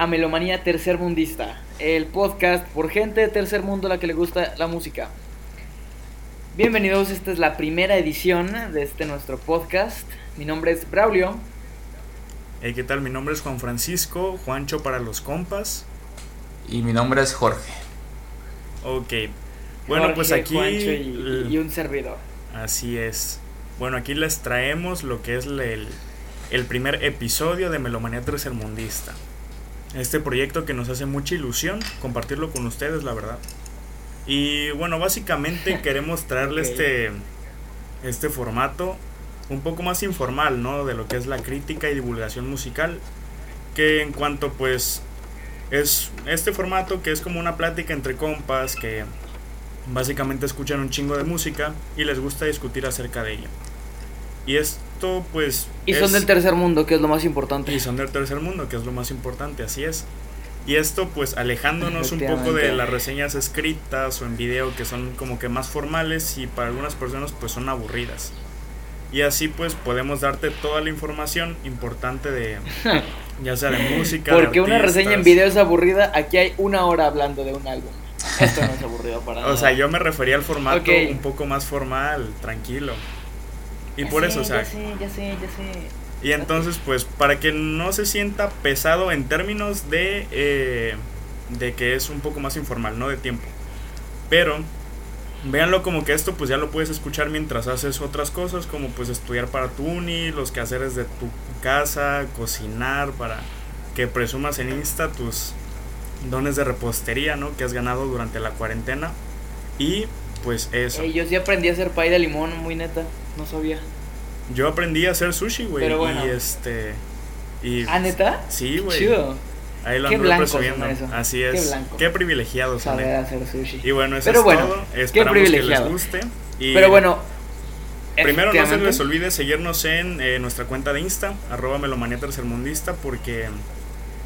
A Melomanía Tercermundista, el podcast por gente de tercer mundo a la que le gusta la música. Bienvenidos, esta es la primera edición de este nuestro podcast. Mi nombre es Braulio. Hey, ¿qué tal? Mi nombre es Juan Francisco, Juancho para los compas. Y mi nombre es Jorge. Ok. Bueno, pues aquí... Juancho y, y un servidor. Así es. Bueno, aquí les traemos lo que es el, el primer episodio de Melomanía Tercermundista. Este proyecto que nos hace mucha ilusión compartirlo con ustedes, la verdad. Y bueno, básicamente queremos traerle este, este formato un poco más informal, ¿no? De lo que es la crítica y divulgación musical. Que en cuanto pues es este formato que es como una plática entre compas que básicamente escuchan un chingo de música y les gusta discutir acerca de ella. Y esto pues... Y son del tercer mundo, que es lo más importante. Y son del tercer mundo, que es lo más importante, así es. Y esto pues alejándonos un poco de las reseñas escritas o en video que son como que más formales y para algunas personas pues son aburridas. Y así pues podemos darte toda la información importante de ya sea de música. Porque una reseña en video es aburrida, aquí hay una hora hablando de un álbum. Esto no es aburrido para nada. O sea, yo me refería al formato un poco más formal, tranquilo. Y por eso, o sea. Ya sé, ya sé, ya sé. Y entonces, pues, para que no se sienta pesado en términos de, eh, de que es un poco más informal, no de tiempo. Pero, véanlo como que esto, pues ya lo puedes escuchar mientras haces otras cosas, como pues estudiar para tu uni, los quehaceres de tu casa, cocinar, para que presumas en Insta tus dones de repostería, ¿no? Que has ganado durante la cuarentena. Y pues eso. yo sí aprendí a hacer pay de limón, muy neta, no sabía. Yo aprendí a hacer sushi, güey. Pero bueno. Y este. Y, ¿Ah, neta? Sí, güey. Chido. Ahí lo ando presumiendo. Así es. Qué, blanco. qué privilegiados son, hacer sushi. Y bueno, eso Pero es bueno, todo. Esperamos que les guste. Y Pero bueno. Primero no se les olvide seguirnos en eh, nuestra cuenta de Insta, arroba melomanía tercermundista, porque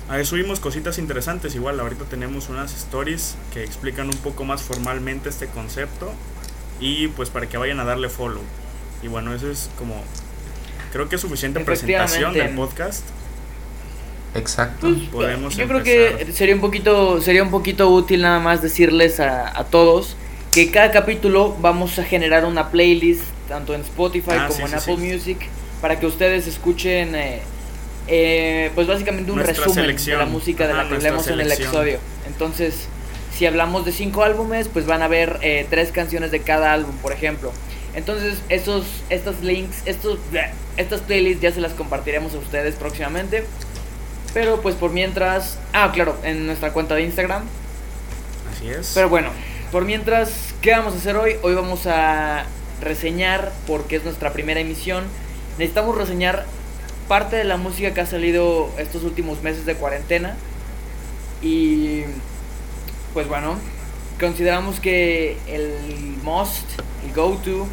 ahí subimos cositas interesantes. Igual ahorita tenemos unas stories que explican un poco más formalmente este concepto. Y pues para que vayan a darle follow. Y bueno, eso es como. Creo que es suficiente presentación del podcast. Exacto. Pues, Podemos yo creo que sería un poquito sería un poquito útil nada más decirles a, a, todos que cada capítulo vamos a generar una playlist tanto en Spotify ah, como sí, en sí, Apple sí. Music para que ustedes escuchen eh, eh, pues básicamente un Nuestra resumen selección. de la música de la que hablemos en el episodio. Entonces, si hablamos de cinco álbumes, pues van a ver eh, tres canciones de cada álbum, por ejemplo. Entonces, esos, estos links, estos, estas playlists ya se las compartiremos a ustedes próximamente. Pero pues por mientras... Ah, claro, en nuestra cuenta de Instagram. Así es. Pero bueno, por mientras, ¿qué vamos a hacer hoy? Hoy vamos a reseñar, porque es nuestra primera emisión. Necesitamos reseñar parte de la música que ha salido estos últimos meses de cuarentena. Y pues bueno, consideramos que el must, el go-to,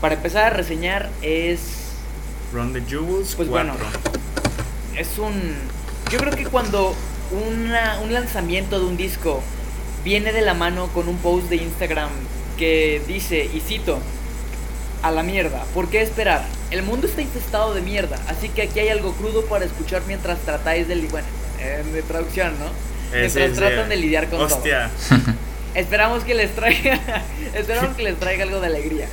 para empezar a reseñar es Run the Jewels Pues 4. bueno. es un yo creo que cuando una- un lanzamiento de un disco viene de la mano con un post de Instagram que dice y cito a la mierda, ¿por qué esperar? El mundo está infestado de mierda, así que aquí hay algo crudo para escuchar mientras tratáis de bueno, eh, de traducción, ¿no? Eh, Mientras tratan de lidiar con todo. Esperamos que les traiga, esperamos que les traiga algo de alegría.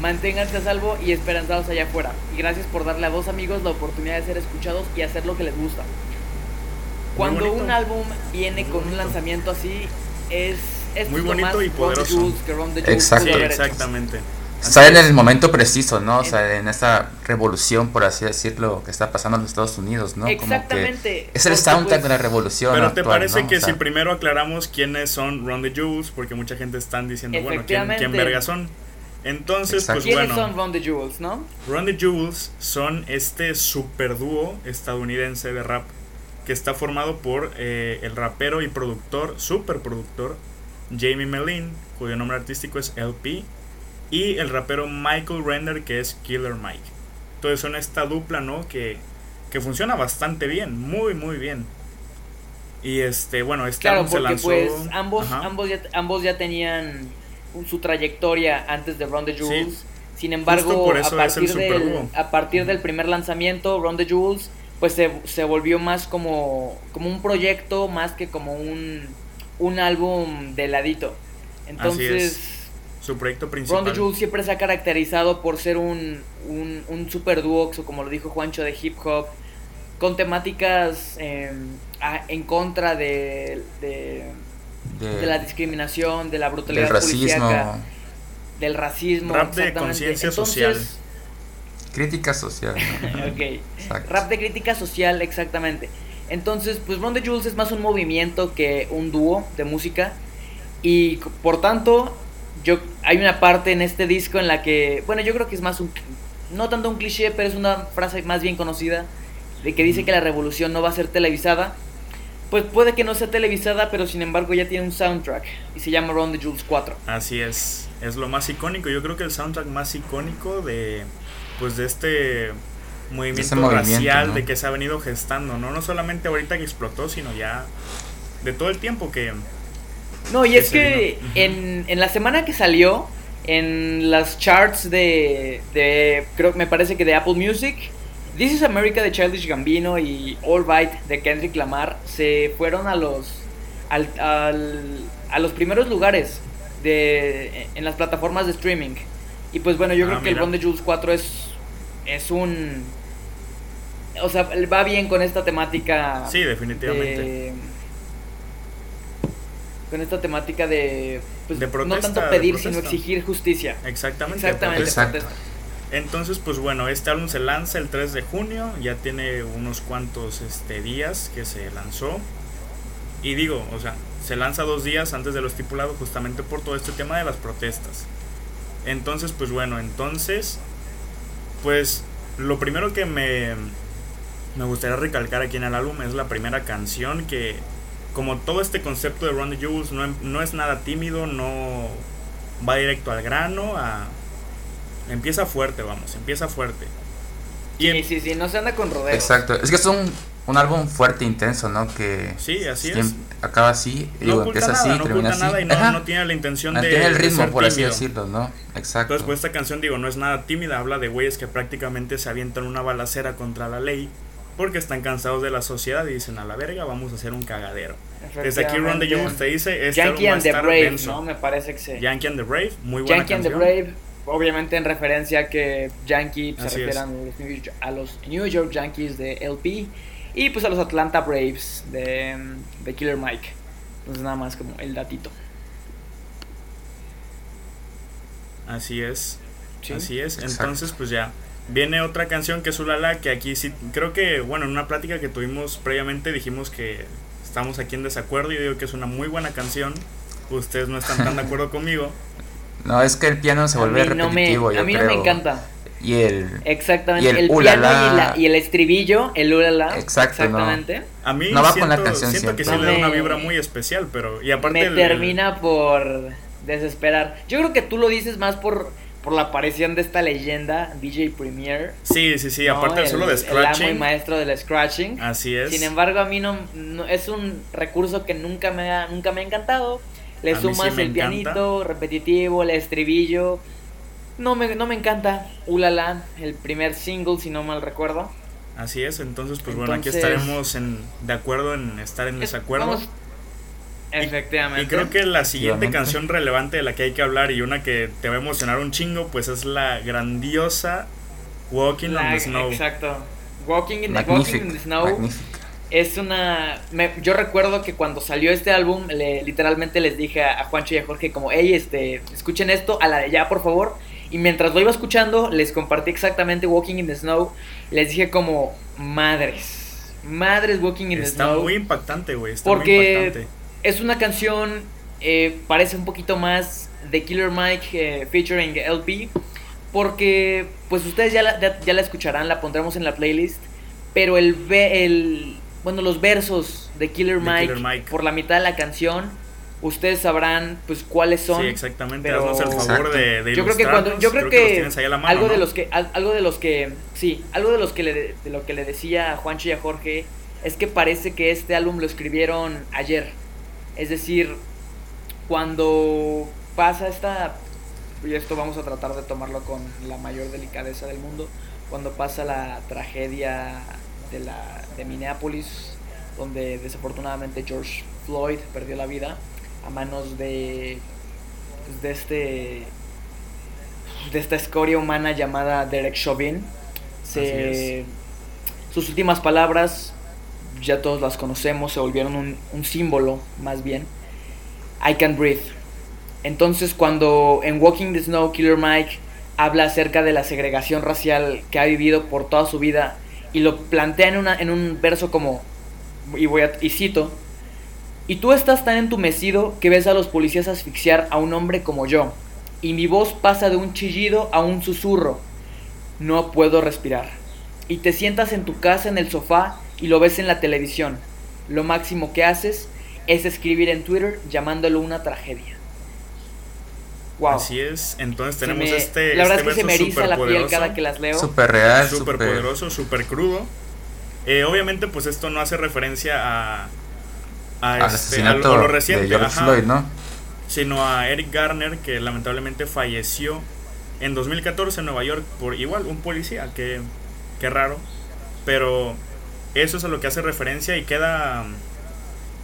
Manténganse a salvo y esperanzados allá afuera. Y gracias por darle a dos amigos la oportunidad de ser escuchados y hacer lo que les gusta. Cuando un álbum viene Muy con un lanzamiento así, es, es Muy bonito más y poderoso. Exacto. Sí, exactamente. Así Está en el momento preciso, ¿no? O sea, en esta revolución, por así decirlo, que está pasando en los Estados Unidos, ¿no? Como que Exactamente. es el soundtrack pues, de la revolución. Pero te actual, parece ¿no? que O sea, si primero aclaramos quiénes son Run the Jewels, porque mucha gente están diciendo, bueno, ¿quién, quién verga son? Entonces, Exacto. pues ¿Quiénes bueno, son Run the Jewels, no? Run the Jewels son este super dúo estadounidense de rap que está formado por eh, el rapero y productor, super productor, Jamie Mellin, cuyo nombre artístico es LP, y el rapero Michael Render, que es Killer Mike. Entonces son esta dupla, ¿no? Que, que funciona bastante bien, muy, muy bien. Y este, bueno, este Claro, álbum se lanzó. pues ambos, Ajá. ambos, ya, ambos ya tenían su trayectoria antes de Run the Jewels. Sí. Sin embargo, por a eso partir, del, a partir del primer lanzamiento, Run the Jewels pues se, se volvió más como, como un proyecto más que como un, un álbum de ladito. Entonces... Su proyecto principal. Ron the Jewels siempre se ha caracterizado por ser un, un, un super dúo, como lo dijo Juancho, de hip hop, con temáticas eh, a- en contra de, de, De- de la discriminación, de la brutalidad del racismo, del racismo. Rap de exactamente. conciencia social. crítica social. ¿no? ok. Exacto. Rap de crítica social, exactamente. Entonces, pues Ron the Jules es más un movimiento que un dúo de música. Y por tanto, yo hay una parte en este disco en la que, bueno, yo creo que es más un, no tanto un cliché, pero es una frase más bien conocida, de que dice que la revolución no va a ser televisada. Pues puede que no sea televisada, pero sin embargo ya tiene un soundtrack y se llama Ron the Jules 4. Así es, es lo más icónico. Yo creo que el soundtrack más icónico de pues de este movimiento, movimiento, racial ¿no? de que se ha venido gestando, ¿no? No solamente ahorita que explotó, sino ya de todo el tiempo que No, y es que en, en la semana que salió, en las charts de, de, creo me parece que de Apple Music, This is America de Childish Gambino y All Right de Kendrick Lamar se fueron a los, al, al- a los primeros lugares de, en las plataformas de streaming. Y pues bueno, yo Ah, creo que el. Bond de Jules 4 es, es un... O sea, va bien con esta temática sí, definitivamente. de- con esta temática de, pues, De no protesta, tanto de pedir sino exigir justicia Exactamente. exactamente protesta. Entonces, pues bueno, este álbum se lanza el 3 de junio, ya tiene unos cuantos este, días que se lanzó. Y digo, o sea, se lanza dos días antes de lo estipulado justamente por todo este tema de las protestas. Entonces, pues bueno, entonces, pues lo primero que me, me gustaría recalcar aquí en el álbum es la primera canción que, como todo este concepto de Run the Jewels, no, no es nada tímido, no va directo al grano, a, empieza fuerte, vamos, empieza fuerte. Y sí em- sí sí no se anda con rodeos Exacto. Es que es un, un álbum fuerte e intenso, ¿no? Que Sí, así es. acaba así, no digo, empieza nada, así, no termina oculta así. nada y no, tiene la intención de. Mantiene el ritmo, ser por así tímido. decirlo, ¿no? Exacto. Entonces, pues esta canción, digo, no es nada tímida, habla de güeyes que prácticamente se avientan una balacera contra la ley porque están cansados de la sociedad y dicen a la verga, vamos a hacer un cagadero. Desde aquí Ron de Jones te dice, este Yankee and the Brave denso. no me parece que se Yankee and the Brave, muy buena Yankee and the. Brave obviamente en referencia a que Yankee se Así refiere es. a los, New York, a los New York Yankees de LP y pues a los Atlanta Braves de, de Killer Mike entonces nada más como el datito Así es. ¿sí? Así es. Exacto. Entonces, pues ya. Viene otra canción que es Ulala, que aquí sí, creo que, bueno, en una plática que tuvimos previamente dijimos que estamos aquí en desacuerdo. Yo digo que es una muy buena canción. Ustedes no están tan de acuerdo conmigo. No, es que el piano se A vuelve mí no me- yo a mí no me encanta Y el Exactamente, Y el el, ulala. piano y, la- y el estribillo, el ulala. Exacto, no. exactamente. A mí No va siento, con la canción siento que sí le da una vibra muy especial, pero... Y aparte Me el- termina por desesperar. Yo creo que tú lo dices más por, por la aparición de esta leyenda, DJ Premier. Sí, sí, sí, ¿no? aparte del solo de El amo y scratching. maestro del scratching. Así es. Sin embargo, a mí no, no- es un recurso que nunca me ha, nunca me ha encantado. Le A mí sí sumas el encanta. pianito repetitivo, el estribillo. No me, no me encanta. Ulala, el primer single, si no mal recuerdo. Así es, entonces pues bueno, aquí estaremos en, de acuerdo en estar en Es- desacuerdo. vamos- Efectivamente. Y creo que la siguiente canción relevante de la que hay que hablar y una que te va a emocionar un chingo, pues es la grandiosa Walking La- on the Snow. Exacto. Walking in, the, Walking in the Snow magnífico. es una... me- yo recuerdo que cuando salió este álbum, le- literalmente les dije a, a Juancho y a Jorge como, hey, este, escuchen esto, a la de ya, por favor. Y mientras lo iba escuchando, les compartí exactamente Walking in the Snow. Les dije como, madres, madres Walking in the Está Snow. muy impactante, güey. Está muy Porque impactante. Es una canción, eh, parece un poquito más de Killer Mike eh, featuring LP. Porque, pues ustedes ya la, ya, la escucharán, la pondremos en la playlist. Pero el, ve- el bueno, los versos de Killer, De Mike, Killer Mike. por la mitad de la canción, ustedes sabrán pues cuáles son. Sí, exactamente. pero- Haznos el favor Exacto. de, de yo creo que cuando yo creo, que, tienes ahí a la mano, algo de los que al- algo de los que sí algo de los que le, de lo que le decía a Juancho y a Jorge es que parece que este álbum lo escribieron ayer es decir cuando pasa esta y esto vamos a tratar de tomarlo con la mayor delicadeza del mundo cuando pasa la tragedia de, la, de Minneapolis, donde desafortunadamente George Floyd perdió la vida a manos de, pues, de este de esta escoria humana llamada Derek Chauvin. Se, sus últimas palabras, ya todos las conocemos, se volvieron un, símbolo más bien. I can breathe. Entonces cuando en Walking the Snow Killer Mike habla acerca de la segregación racial que ha vivido por toda su vida y lo plantea en, una, en un verso como, y, voy a, y cito, y tú estás tan entumecido que ves a los policías asfixiar a un hombre como yo, y mi voz pasa de un chillido a un susurro. No puedo respirar. Y te sientas en tu casa en el sofá y lo ves en la televisión. Lo máximo que haces es escribir en Twitter llamándolo una tragedia. Wow. Así es, entonces tenemos este. La verdad este es que se me eriza la piel cada que las leo. Súper real, súper poderoso, súper crudo. Eh, obviamente, pues esto no hace referencia a. A, este, a lo, reciente. De George Floyd, ¿no? Sino a Eric Garner, que lamentablemente falleció en 2014 en Nueva York por igual, un policía, que, que raro. Pero eso es a lo que hace referencia y queda.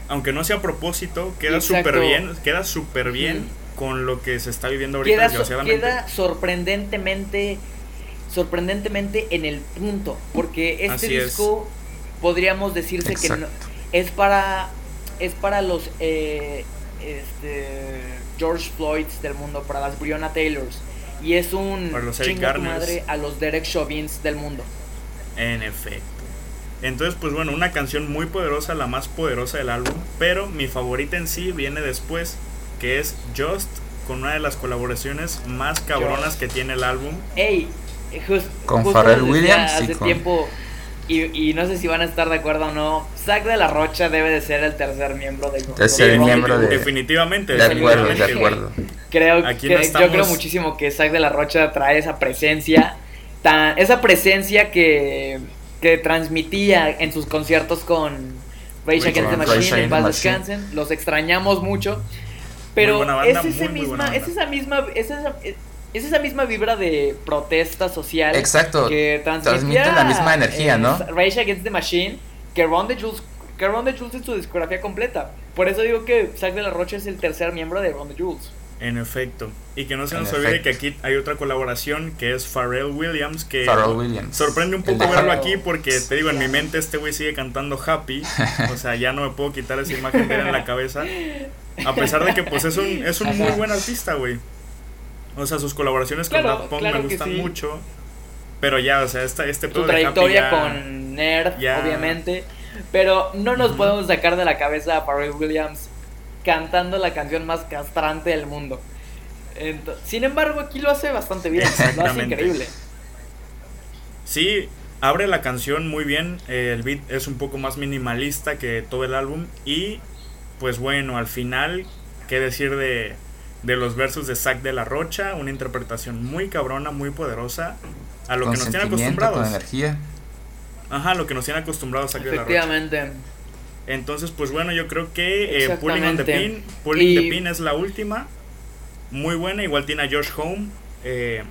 Aunque no sea a propósito, queda súper bien. Queda súper bien con lo que se está viviendo ahorita queda, queda sorprendentemente sorprendentemente en el punto porque este disco podríamos decirse que es para es para los eh, este, George Floyds del mundo para las Breonna Taylors y es un chingo madre a los Derek Chauvins del mundo. En efecto entonces, pues bueno, una canción muy poderosa, la más poderosa del álbum, pero mi favorita en sí viene después, que es Just, con una de las colaboraciones más cabronas que tiene el álbum. Ey, con Pharrell Williams hace tiempo y, no sé si van a estar de acuerdo o no. Zack de la Rocha debe de ser el tercer miembro del grupo. Tercer miembro de, definitivamente. De acuerdo, de acuerdo. Creo que yo creo muchísimo que Zack de la Rocha trae esa presencia, tan, esa presencia que, que transmitía en sus conciertos con Rage Against the Machine, en Descansen. Los extrañamos mucho. Pero es, ese misma, es esa misma, es esa, es esa misma vibra de protesta social. Exacto. Que transmite la misma energía, ¿no? Rage Against the Machine, que Ron the Jules, que Ron the Jules es su discografía completa. Por eso digo que Zack de la Rocha es el tercer miembro de Ron the Jules. En efecto. Y que no se nos olvide que aquí hay otra colaboración que es Pharrell Williams. Que Williams. sorprende un poco verlo aquí porque te digo, en mi mente este güey sigue cantando Happy. O sea, ya no me puedo quitar esa imagen de él en la cabeza. A pesar de que pues es un, es un muy buen artista, güey. O sea, sus colaboraciones con Daft Punk me gustan mucho. Pero ya, o sea, esta, este Su trayectoria con Nerd, obviamente. Pero no nos podemos sacar de la cabeza a Pharrell Williams cantando la canción más castrante del mundo. sin embargo, aquí lo hace bastante bien, lo hace increíble. Sí, abre la canción muy bien, eh, el beat es un poco más minimalista que todo el álbum y pues bueno, al final, qué decir de, de los versos de Zack de la Rocha, una interpretación muy cabrona, muy poderosa, a lo que nos tiene acostumbrados. Con energía. Ajá, lo que nos tiene acostumbrados Zack de la Rocha. Efectivamente. Entonces, pues bueno, yo creo que eh, Pulling on the Pin, Pulling the Pin es la última. Muy buena, igual tiene a Josh Home, eh,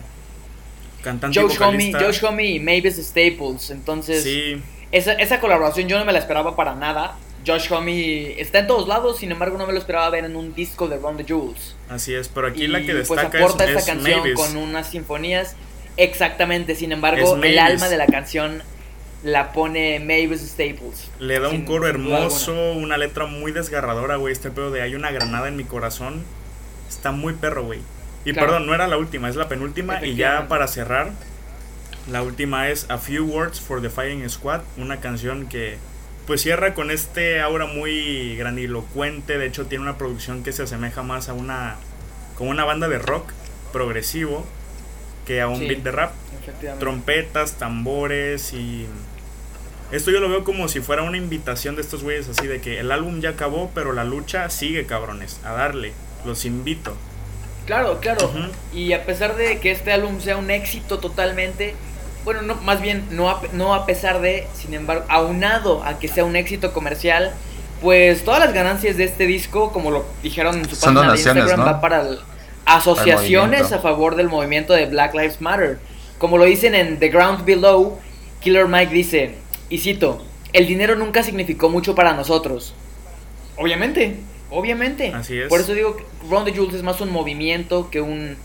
cantante Josh Homie, Josh Homie y Mavis Staples. Entonces, esa, esa colaboración yo no me la esperaba para nada. Josh Homme está en todos lados, sin embargo no me lo esperaba ver en un disco de Ron the Jules. Así es, pero aquí la que pues, destaca pues aporta esta canción con unas sinfonías exactamente, sin embargo el alma de la canción la pone Mavis Staples. Le da un coro hermoso, una letra muy desgarradora, güey, este pedo de hay una granada en mi corazón. Está muy perro, güey. Y perdón, no era la última, es la penúltima y ya para cerrar la última es A Few Words for the Fighting Squad, una canción que pues cierra con este aura muy grandilocuente, de hecho tiene una producción que se asemeja más a una como una banda de rock progresivo que a un beat de rap. Trompetas, tambores y esto yo lo veo como si fuera una invitación de estos güeyes así de que el álbum ya acabó, pero la lucha sigue, cabrones, a darle. Los invito. Claro, claro. Y a pesar de que este álbum sea un éxito totalmente, bueno, no, más bien no a, no a pesar de, sin embargo, aunado a que sea un éxito comercial, pues todas las ganancias de este disco, como lo dijeron en su página de Instagram, va para asociaciones a favor del movimiento de Black Lives Matter. Como lo dicen en The Ground Below, Killer Mike dice, y cito, el dinero nunca significó mucho para nosotros. Obviamente, obviamente. Así es. Por eso digo que Round the Jules es más un movimiento que un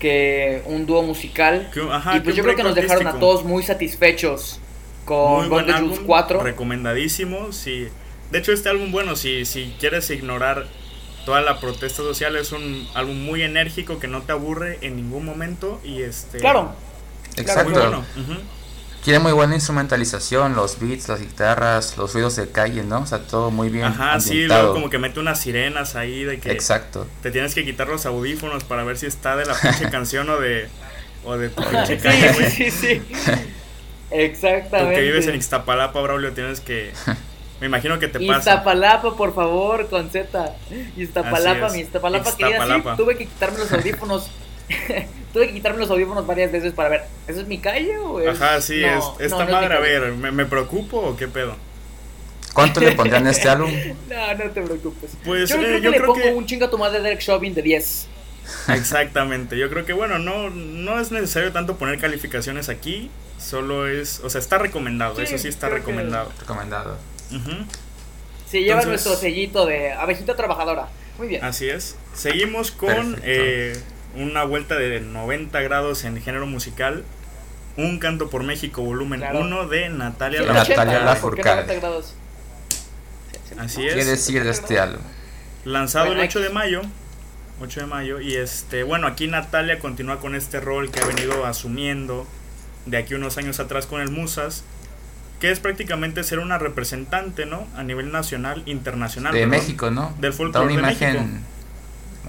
que un dúo musical. Que ajá, y pues yo creo que nos dejaron a todos muy satisfechos con Muy Round the Jules álbum, 4. Recomendadísimo. Sí. De hecho, este álbum, bueno, si, si quieres ignorar toda la protesta social, es un álbum muy enérgico que no te aburre en ningún momento. Y este. Claro, Exacto. Muy bueno. ujú. Tiene muy buena instrumentalización, los beats, las guitarras, los ruidos de calle, ¿no? O sea, todo muy bien Ajá, sí, luego como que mete unas sirenas ahí de que Exacto. te tienes que quitar los audífonos para ver si está de la pinche canción o de. O de tu pinche calle, güey. sí, sí. Tú Exactamente. que vives en Ixtapalapa, Braulio, tienes que. Me imagino que te pasa. Iztapalapa, por favor, con Z. Iztapalapa, mi Iztapalapa, querida. Sí, tuve que quitarme los audífonos. tuve que quitarme los audífonos varias veces para ver, ¿eso es mi calle o es.? Ajá, sí, No, es, no, esta no es mi madre, a ver, ¿me, me preocupo o qué pedo? ¿Cuánto le pondrían a este álbum? No, no te preocupes. Pues, yo eh, creo que yo le creo pongo que- un chinga tu madre Derek Chauvin de 10. Exactamente, yo creo que bueno, no, no es necesario tanto poner calificaciones aquí, solo es, o sea, está recomendado, Sí, eso sí está que- recomendado. Recomendado. Ujú, Sí, lleva Entonces- nuestro sellito de abejita trabajadora. Muy bien. Así es. Seguimos con eh, una vuelta de 90 grados en género musical. Un canto por México, volumen Claro. 1 de Natalia Sí, Natalia 80, Lafourcade. ¿por qué Lafourcade. 90 grados? Así ¿Qué es. decir de este álbum? Lanzado Bueno, el 8 de mayo. 8 de mayo. Y este, bueno, aquí Natalia continúa con este rol que ha venido asumiendo de aquí unos años atrás con el Musas. Que es prácticamente ser una representante, ¿no? A nivel nacional, internacional. De perdón. México, ¿no? Del Da folclore una de imagen.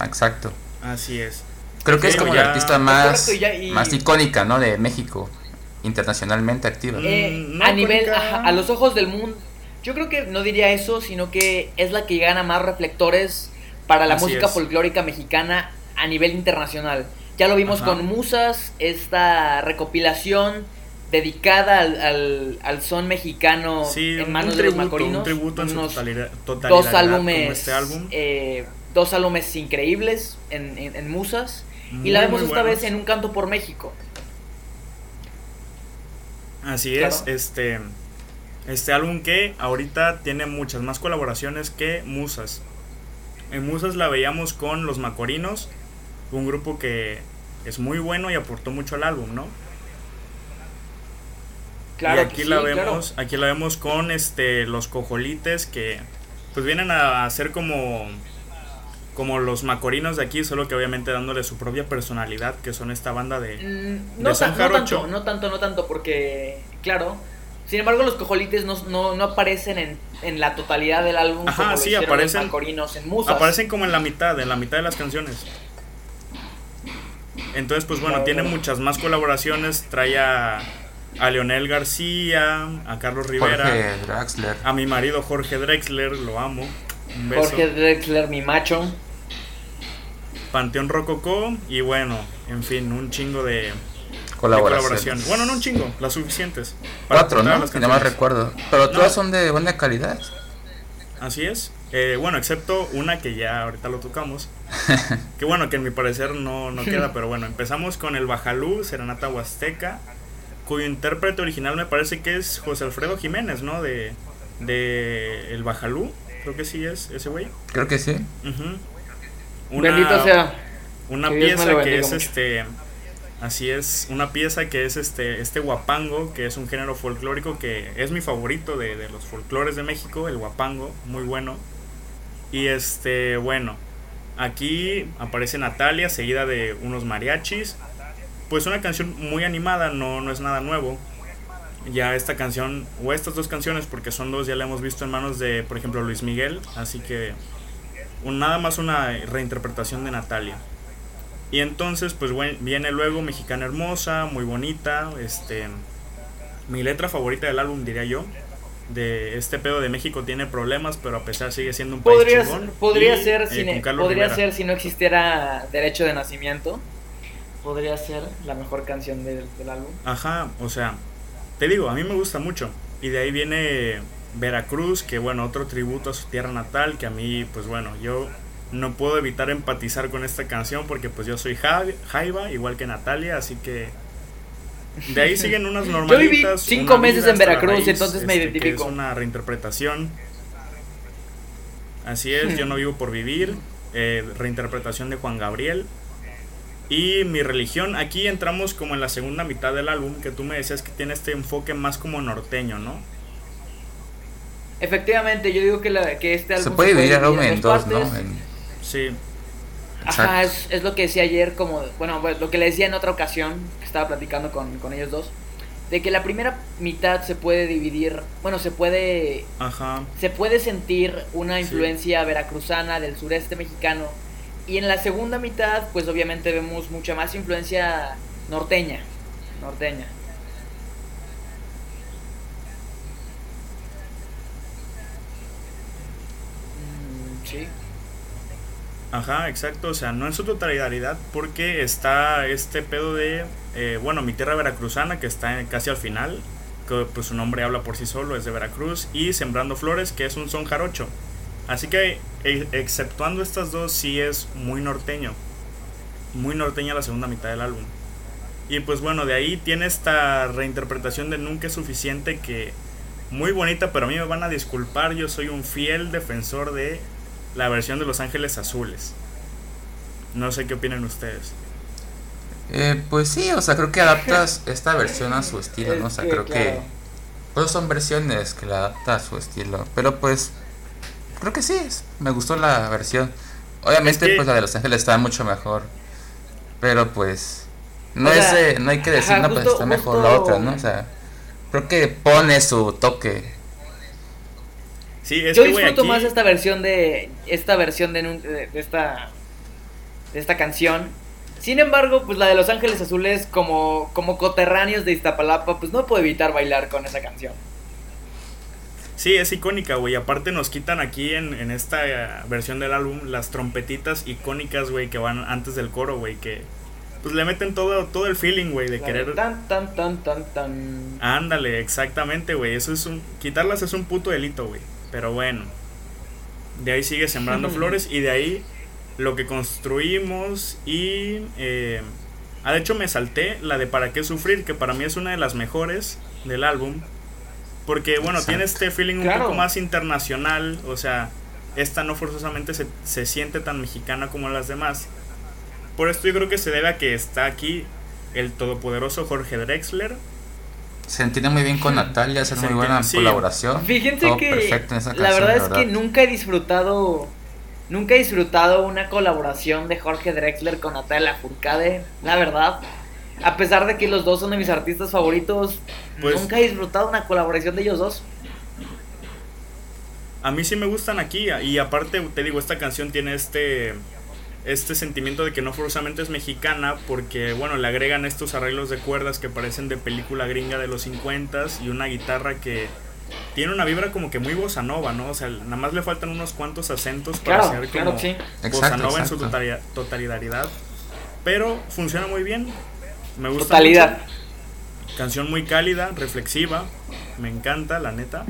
Exacto. Así es. Creo que Sí, es como ya- la artista más, Correcto, y ya- y- más icónica, ¿no? De México. Internacionalmente activa. Mm, Eh, no a nivel, a los ojos del mundo, yo creo que no diría eso, sino que es la que gana más reflectores para la Así música es. folclórica mexicana a nivel internacional. Ya lo vimos Ajá. con Musas, esta recopilación dedicada al, al, al son mexicano Sí, en un manos de los tributo, macorinos. un tributo en su totalidad, dos álbumes, como este álbum. eh, dos álbumes increíbles en, en- en Musas. Y la vemos esta buenos. vez en Un Canto por México. Así Claro. es, este este álbum que ahorita tiene muchas más colaboraciones que Musas. En Musas la veíamos con Los Macorinos, un grupo que es muy bueno y aportó mucho al álbum, ¿no? Claro y aquí la sí, claro. vemos, aquí la vemos con este los cojolites que pues vienen a ser como como los macorinos de aquí, solo que obviamente dándole su propia personalidad, que son esta banda de Mm, No, de San tan- no Jarocho. tanto, no tanto, no tanto, porque, claro. Sin embargo, los cojolites no, no, no aparecen en, en la totalidad del álbum. Ajá, como sí, aparecen- Los macorinos en musas. Aparecen como en la mitad, en la mitad de las canciones. Entonces, pues bueno, Claro, tiene muchas más colaboraciones. Trae a, a Leonel García, a Carlos Rivera, Jorge Draxler. a mi marido Jorge Drexler, lo amo. Un beso. Jorge Drexler, mi macho. Panteón Rococó y bueno, en fin, un chingo de, colaboraciones. Bueno, no un chingo, las suficientes. Cuatro, ¿no? las no más recuerdo. Pero No. todas son de buena calidad. Así es. Eh, bueno, excepto una que ya ahorita lo tocamos. que bueno, que en mi parecer no, no queda, pero bueno, empezamos con el Bajalú, Serenata Huasteca, cuyo intérprete original me parece que es José Alfredo Jiménez, ¿no? De, de El Bajalú, creo que sí es ese güey. Creo que sí. Ujú. Bendito sea. Una Que me pieza que es mucho. este. Así es, una pieza que es este, este guapango, que es un género folclórico que es mi favorito de, de los folclores de México, el guapango, muy bueno. Y este, bueno, aquí aparece Natalia, seguida de unos mariachis. Pues una canción muy animada, no, no es nada nuevo. Ya esta canción, o estas dos canciones, porque son dos, ya la hemos visto en manos de, por ejemplo, Luis Miguel. Así que un- nada más una reinterpretación de Natalia. Y entonces, pues viene luego Mexicana Hermosa, muy bonita. Este, mi letra favorita del álbum, diría yo. De este pedo de México tiene problemas, pero a pesar sigue siendo un país Podría, chingón. podría, Y, ser, eh, si, podría Rivera. ser si no existiera derecho de nacimiento. Podría ser la mejor canción del, del álbum. Ajá, o sea, te digo, a mí me gusta mucho. Y de ahí viene Veracruz, que bueno, otro tributo a su tierra natal, que a mí, pues bueno, yo no puedo evitar empatizar con esta canción porque pues yo soy Ja- Jaiba, igual que Natalia, así que De ahí siguen unas Yo normalitas. viví cinco meses en Veracruz, entonces me que identifico. es una reinterpretación. Así es, yo no vivo por vivir. eh, reinterpretación de Juan Gabriel. Y mi religión, aquí entramos como en la segunda mitad del álbum, que tú me decías que tiene este enfoque más como norteño, ¿no? Efectivamente, yo digo que, la, que este álbum Se puede dividir en dos, ¿no? En- Sí, Ajá, es, es lo que decía ayer, como, bueno, pues, lo que le decía en otra ocasión, que estaba platicando con, con ellos dos, de que la primera mitad se puede dividir, bueno, se puede, ajá. se puede sentir una Sí. influencia veracruzana del sureste mexicano, y en la segunda mitad, pues obviamente vemos mucha más influencia norteña, norteña. Sí. Ajá, exacto, o sea, no en su totalidad porque está este pedo de, eh, bueno, mi tierra veracruzana que está casi al final, que pues su nombre habla por sí solo, es de Veracruz, y Sembrando Flores que es un son jarocho. Así que, e- exceptuando estas dos, sí es muy norteño, muy norteña la segunda mitad del álbum. Y pues bueno, de ahí tiene esta reinterpretación de Nunca es suficiente que muy bonita, pero a mí me van a disculpar, yo soy un fiel defensor de la versión de Los Ángeles Azules. No sé qué opinan ustedes. Eh, pues sí, o sea, creo que adaptas esta versión a su estilo, ¿no? O sea, creo que pues son versiones que la adapta a su estilo, pero pues creo que sí, es- me gustó la versión. Obviamente Es que- pues la de Los Ángeles está mucho mejor, pero pues no O es no hay que decir ajá, no pues justo- está mejor justo- la otra, ¿no? O sea, creo que pone su toque. Sí, es Yo que, disfruto aquí- más esta versión de esta versión de, nun- de- de esta de esta canción. Sin embargo, pues la de Los Ángeles Azules como como coterráneos de Iztapalapa, pues no puedo evitar bailar con esa canción. Sí, es icónica, güey. Aparte nos quitan aquí en, en esta eh, versión del álbum las trompetitas icónicas, güey, que van antes del coro, güey, que pues le meten todo, todo el feeling, güey, de La querer... tan tan tan tan tan. Ándale, exactamente, güey. Eso es un... Quitarlas es un puto delito, güey. Pero bueno. De ahí sigue Sembrando Flores y de ahí lo que construimos y... eh, ah, de hecho me salté la de Para qué sufrir, que para mí es una de las mejores del álbum. Porque, bueno, Exacto. tiene este feeling un Claro. poco más internacional. O sea, esta no forzosamente se, se siente tan mexicana como las demás. Por esto yo creo que se debe a que está aquí el todopoderoso Jorge Drexler. Se entiende muy bien con Natalia, es muy buena sí. colaboración. Fíjense todo que perfecto en esa la canción, verdad es que nunca he disfrutado nunca he disfrutado una colaboración de Jorge Drexler con Natalia Furcade, la verdad. A pesar de que los dos son de mis artistas favoritos, Pues- nunca he disfrutado una colaboración de ellos dos. A mí sí me gustan aquí y aparte te digo, esta canción tiene este este sentimiento de que no forzosamente es mexicana porque bueno, le agregan estos arreglos de cuerdas que parecen de película gringa de los 50 y una guitarra que tiene una vibra como que muy bossa nova, ¿no? O sea, nada más le faltan unos cuantos acentos para Claro, ser claro como sí. bossa Exacto, nova en su totalidad, totalidad, pero funciona muy bien. Me gusta Totalidad. mucho. Canción muy cálida, reflexiva. Me encanta, la neta.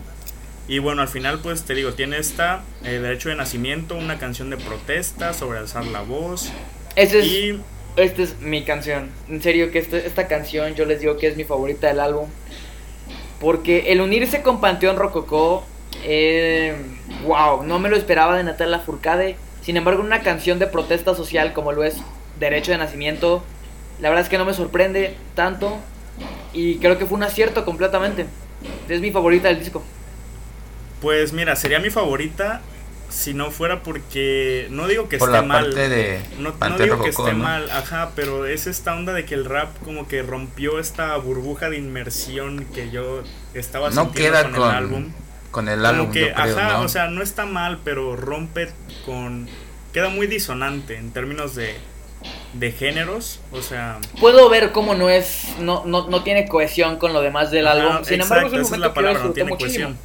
Y bueno, al final, pues te digo, tiene esta eh, Derecho de Nacimiento, una canción de protesta sobre alzar la voz. Esa es, Y esta es mi canción. En serio que este- esta canción yo les digo que es mi favorita del álbum. Porque el unirse con Panteón Rococó, eh, wow, no me lo esperaba de Natalia Furcade. Sin embargo, una canción de protesta social como lo es Derecho de Nacimiento, la verdad es que no me sorprende tanto. Y creo que fue un acierto completamente. Es mi favorita del disco. Pues mira, sería mi favorita si no fuera porque no digo que Por esté la mal. parte de No, digo que esté ¿no? mal, ajá, pero es esta onda de que el rap como que rompió esta burbuja de inmersión que yo estaba No sintiendo queda con, con, el álbum. con el Como álbum, que, yo creo, ajá, ¿no? o sea, no está mal, pero rompe con... Queda muy disonante en términos de, de géneros, o sea... Puedo ver cómo no es, no, no, no tiene cohesión con lo demás del ajá, álbum. Sin embargo, es un la que palabra, no tiene muchísimo. cohesión.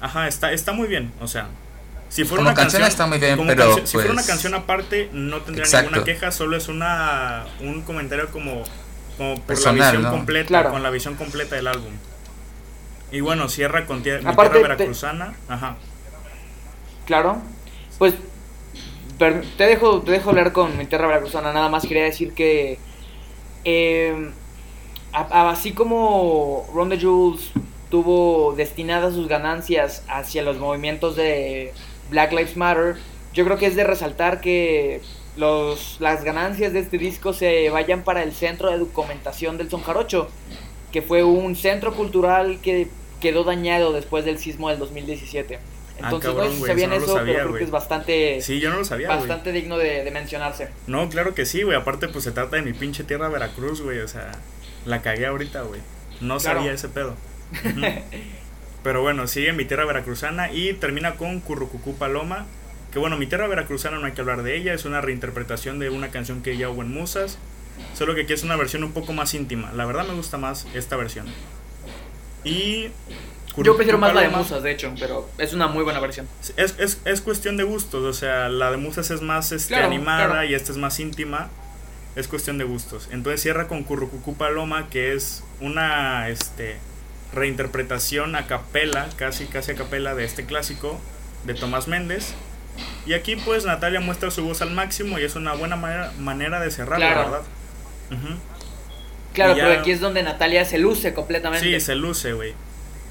Ajá, está, está muy bien, o sea... Si fuera Como una canción canción, está muy bien, pero, canción- si fuera una pues, canción aparte no tendría exacto. ninguna queja, solo es una un comentario como como por Personal, la visión ¿no? completa, Claro. con la visión completa del álbum. Y bueno, cierra con Aparte, tierra te- veracruzana, ajá. Claro. Pues te dejo te dejo hablar con mi tierra veracruzana. Nada más quería decir que eh, así como Ron the Jules tuvo destinadas sus ganancias hacia los movimientos de Black Lives Matter, yo creo que es de resaltar que los, las ganancias de este disco se vayan para el Centro de Documentación del Son Jarocho, que fue un centro cultural que quedó dañado después del sismo del 2017. Ah, Entonces, no sé si sabían eso, pero creo que es bastante. Sí, yo no lo sabía, Bastante digno de, mencionarse. No, claro que sí, güey. Aparte, pues se trata de mi pinche tierra Veracruz, güey. O sea, la cagué ahorita, güey. No sabía ese pedo. Pero bueno, sigue mi tierra veracruzana y termina con Currucucú Paloma. Que bueno, mi tierra veracruzana no hay que hablar de ella. Es una reinterpretación de una canción que ya hubo en Musas. Solo que aquí es una versión un poco más íntima. La verdad me gusta más esta versión. Y yo prefiero más la de Musas, de hecho, pero es una muy buena versión. Es, es, es cuestión de gustos, o sea, la de Musas es más este, animada y esta es más íntima. Es cuestión de gustos. Entonces cierra con Currucucú Paloma, que es una este, reinterpretación a capela, casi, casi a capela de este clásico de Tomás Méndez. Y aquí pues Natalia muestra su voz al máximo y es una buena manera, manera de cerrar, la verdad. Claro, pero aquí es donde Natalia se luce completamente. Sí, se luce, güey.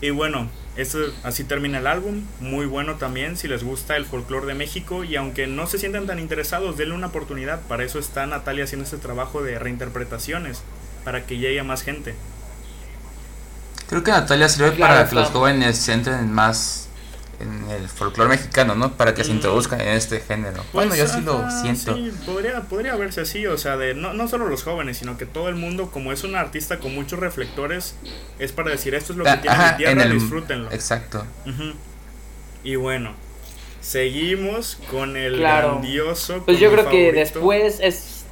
Y bueno, esto, así termina el álbum. Muy bueno también si les gusta el folclore de México. Y aunque no se sientan tan interesados, denle una oportunidad. Para eso está Natalia haciendo este trabajo de reinterpretaciones. Para que llegue a más gente. Creo que Natalia sirve para que los jóvenes se entren más en el folclore mexicano, ¿no? Para que se mm. introduzcan en este género. Pues, bueno, yo sí lo siento. Sí, podría, podría verse así, o sea, de no, no solo los jóvenes, sino que todo el mundo, como es un artista con muchos reflectores, es para decir esto es lo que ah, tiene mi tierra, disfrútenlo. Exacto. Y bueno, seguimos con el grandioso. Pues yo creo que después es,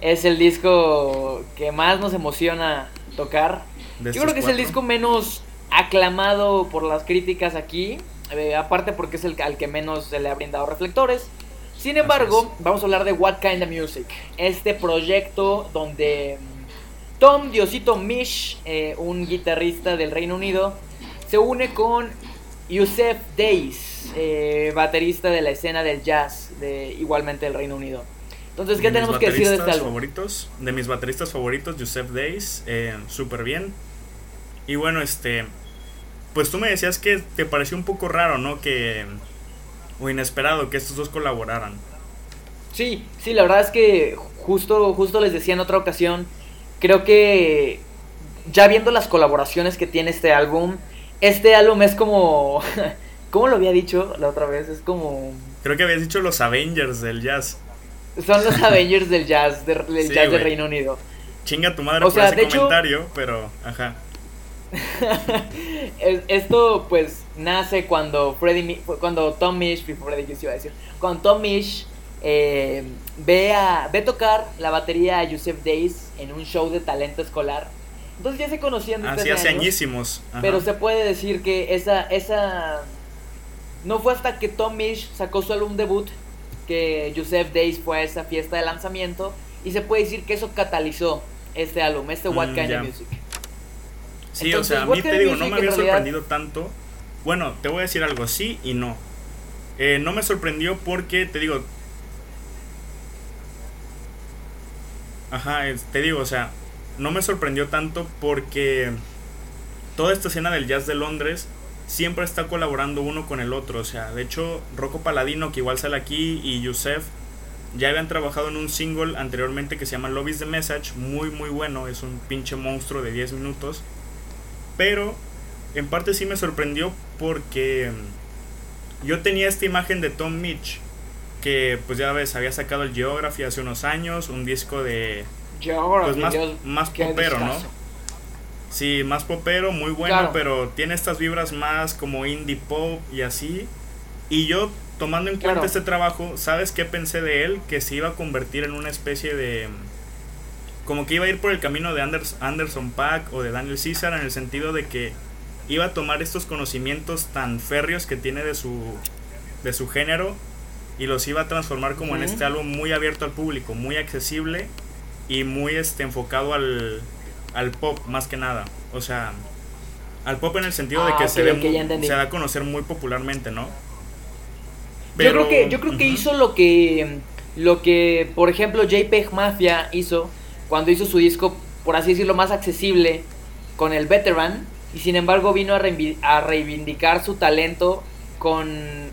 es el disco que más nos emociona tocar. Yo creo que es el disco menos aclamado por las críticas aquí. Eh, aparte porque es el al que menos se le ha brindado reflectores. Sin embargo, vamos a hablar de What Kind of Music. Este proyecto donde mm, Tom Diosito Mish, eh, un guitarrista del Reino Unido, se une con Yusef Days, eh, baterista de la escena del jazz, de, igualmente del Reino Unido. Entonces, ¿qué tenemos que decir de este álbum? Favoritos, de mis bateristas favoritos, Yusef Days, súper bien. Y bueno, este, pues tú me decías que te pareció un poco raro, ¿no? Que. O inesperado que estos dos colaboraran. Sí, sí, la verdad es que justo, justo les decía en otra ocasión. Creo que. Ya viendo las colaboraciones que tiene este álbum. Este álbum es como. ¿Cómo lo había dicho la otra vez? Es como. Creo que habías dicho los Avengers del jazz. Son los Avengers del jazz, del jazz del Reino Unido. Chinga tu madre por ese comentario, pero. Ajá. Esto pues nace cuando Freddie, cuando Tom Misch, iba a decir, cuando Tom Misch eh, ve, a, ve tocar la batería a Joseph Days en un show de talento escolar. Entonces ya se conocían desde hace añísimos. Pero se puede decir que esa, esa... No fue hasta que Tom Misch sacó su álbum debut que Joseph Days fue a esa fiesta de lanzamiento y se puede decir que eso catalizó este álbum, este What mm, Kind of Music. Sí, o sea, a mí te digo, no me había sorprendido tanto. Bueno, te voy a decir algo, sí y no. Eh, no me sorprendió porque, te digo... Ajá, te digo, o sea, no me sorprendió tanto porque toda esta escena del jazz de Londres siempre está colaborando uno con el otro. O sea, de hecho, Rocco Paladino, que igual sale aquí, y Yusef ya habían trabajado en un single anteriormente que se llama Love is the Message, muy muy bueno, es un pinche monstruo de 10 minutos. Pero en parte sí me sorprendió porque mm, yo tenía esta imagen de Tom Mitch, que pues ya ves, había sacado el Geography hace unos años, un disco de... Pues más, más popero, ¿no? Sí, más popero, muy bueno, pero tiene estas vibras más como indie pop y así. Y yo, tomando en cuenta este trabajo, ¿sabes qué pensé de él? Que se iba a convertir en una especie de como que iba a ir por el camino de Anderson Pack o de Daniel Caesar en el sentido de que iba a tomar estos conocimientos tan férreos que tiene de su, de su género y los iba a transformar como en este álbum muy abierto al público, muy accesible y muy este, enfocado al, al pop más que nada. O sea, al pop en el sentido de que, ah, se, se da a conocer muy popularmente, ¿no? yo creo que, yo creo que hizo lo que, lo que, por ejemplo, JPEG Mafia hizo cuando hizo su disco por así decirlo, más accesible con el Veteran. Y sin embargo vino a, reivindicar su talento con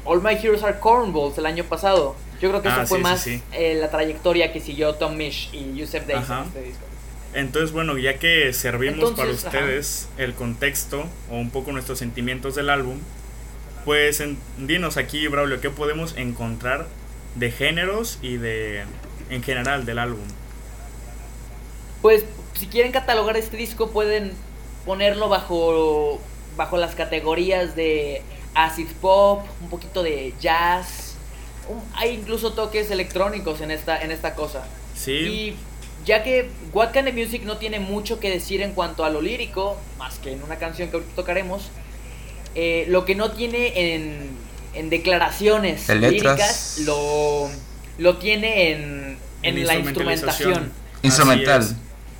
All My Heroes Are Cornballs el año pasado. Yo creo que eso ah, fue más eh, la trayectoria que siguió Tom Mish y Yusef Days en este disco. Entonces, bueno, ya que servimos para ustedes el contexto o un poco nuestros sentimientos del álbum, pues dinos aquí, Braulio, ¿qué podemos encontrar de géneros y de en general del álbum? Pues si quieren catalogar este disco pueden ponerlo bajo bajo las categorías de acid pop, un poquito de jazz, hay incluso toques electrónicos en esta en esta cosa. Sí. Y ya que What Kind of Music no tiene mucho que decir en cuanto a lo lírico, más que en una canción que ahorita tocaremos, eh, lo que no tiene en, en declaraciones líricas lo, lo tiene en, en, la instrumentación. Instrumental.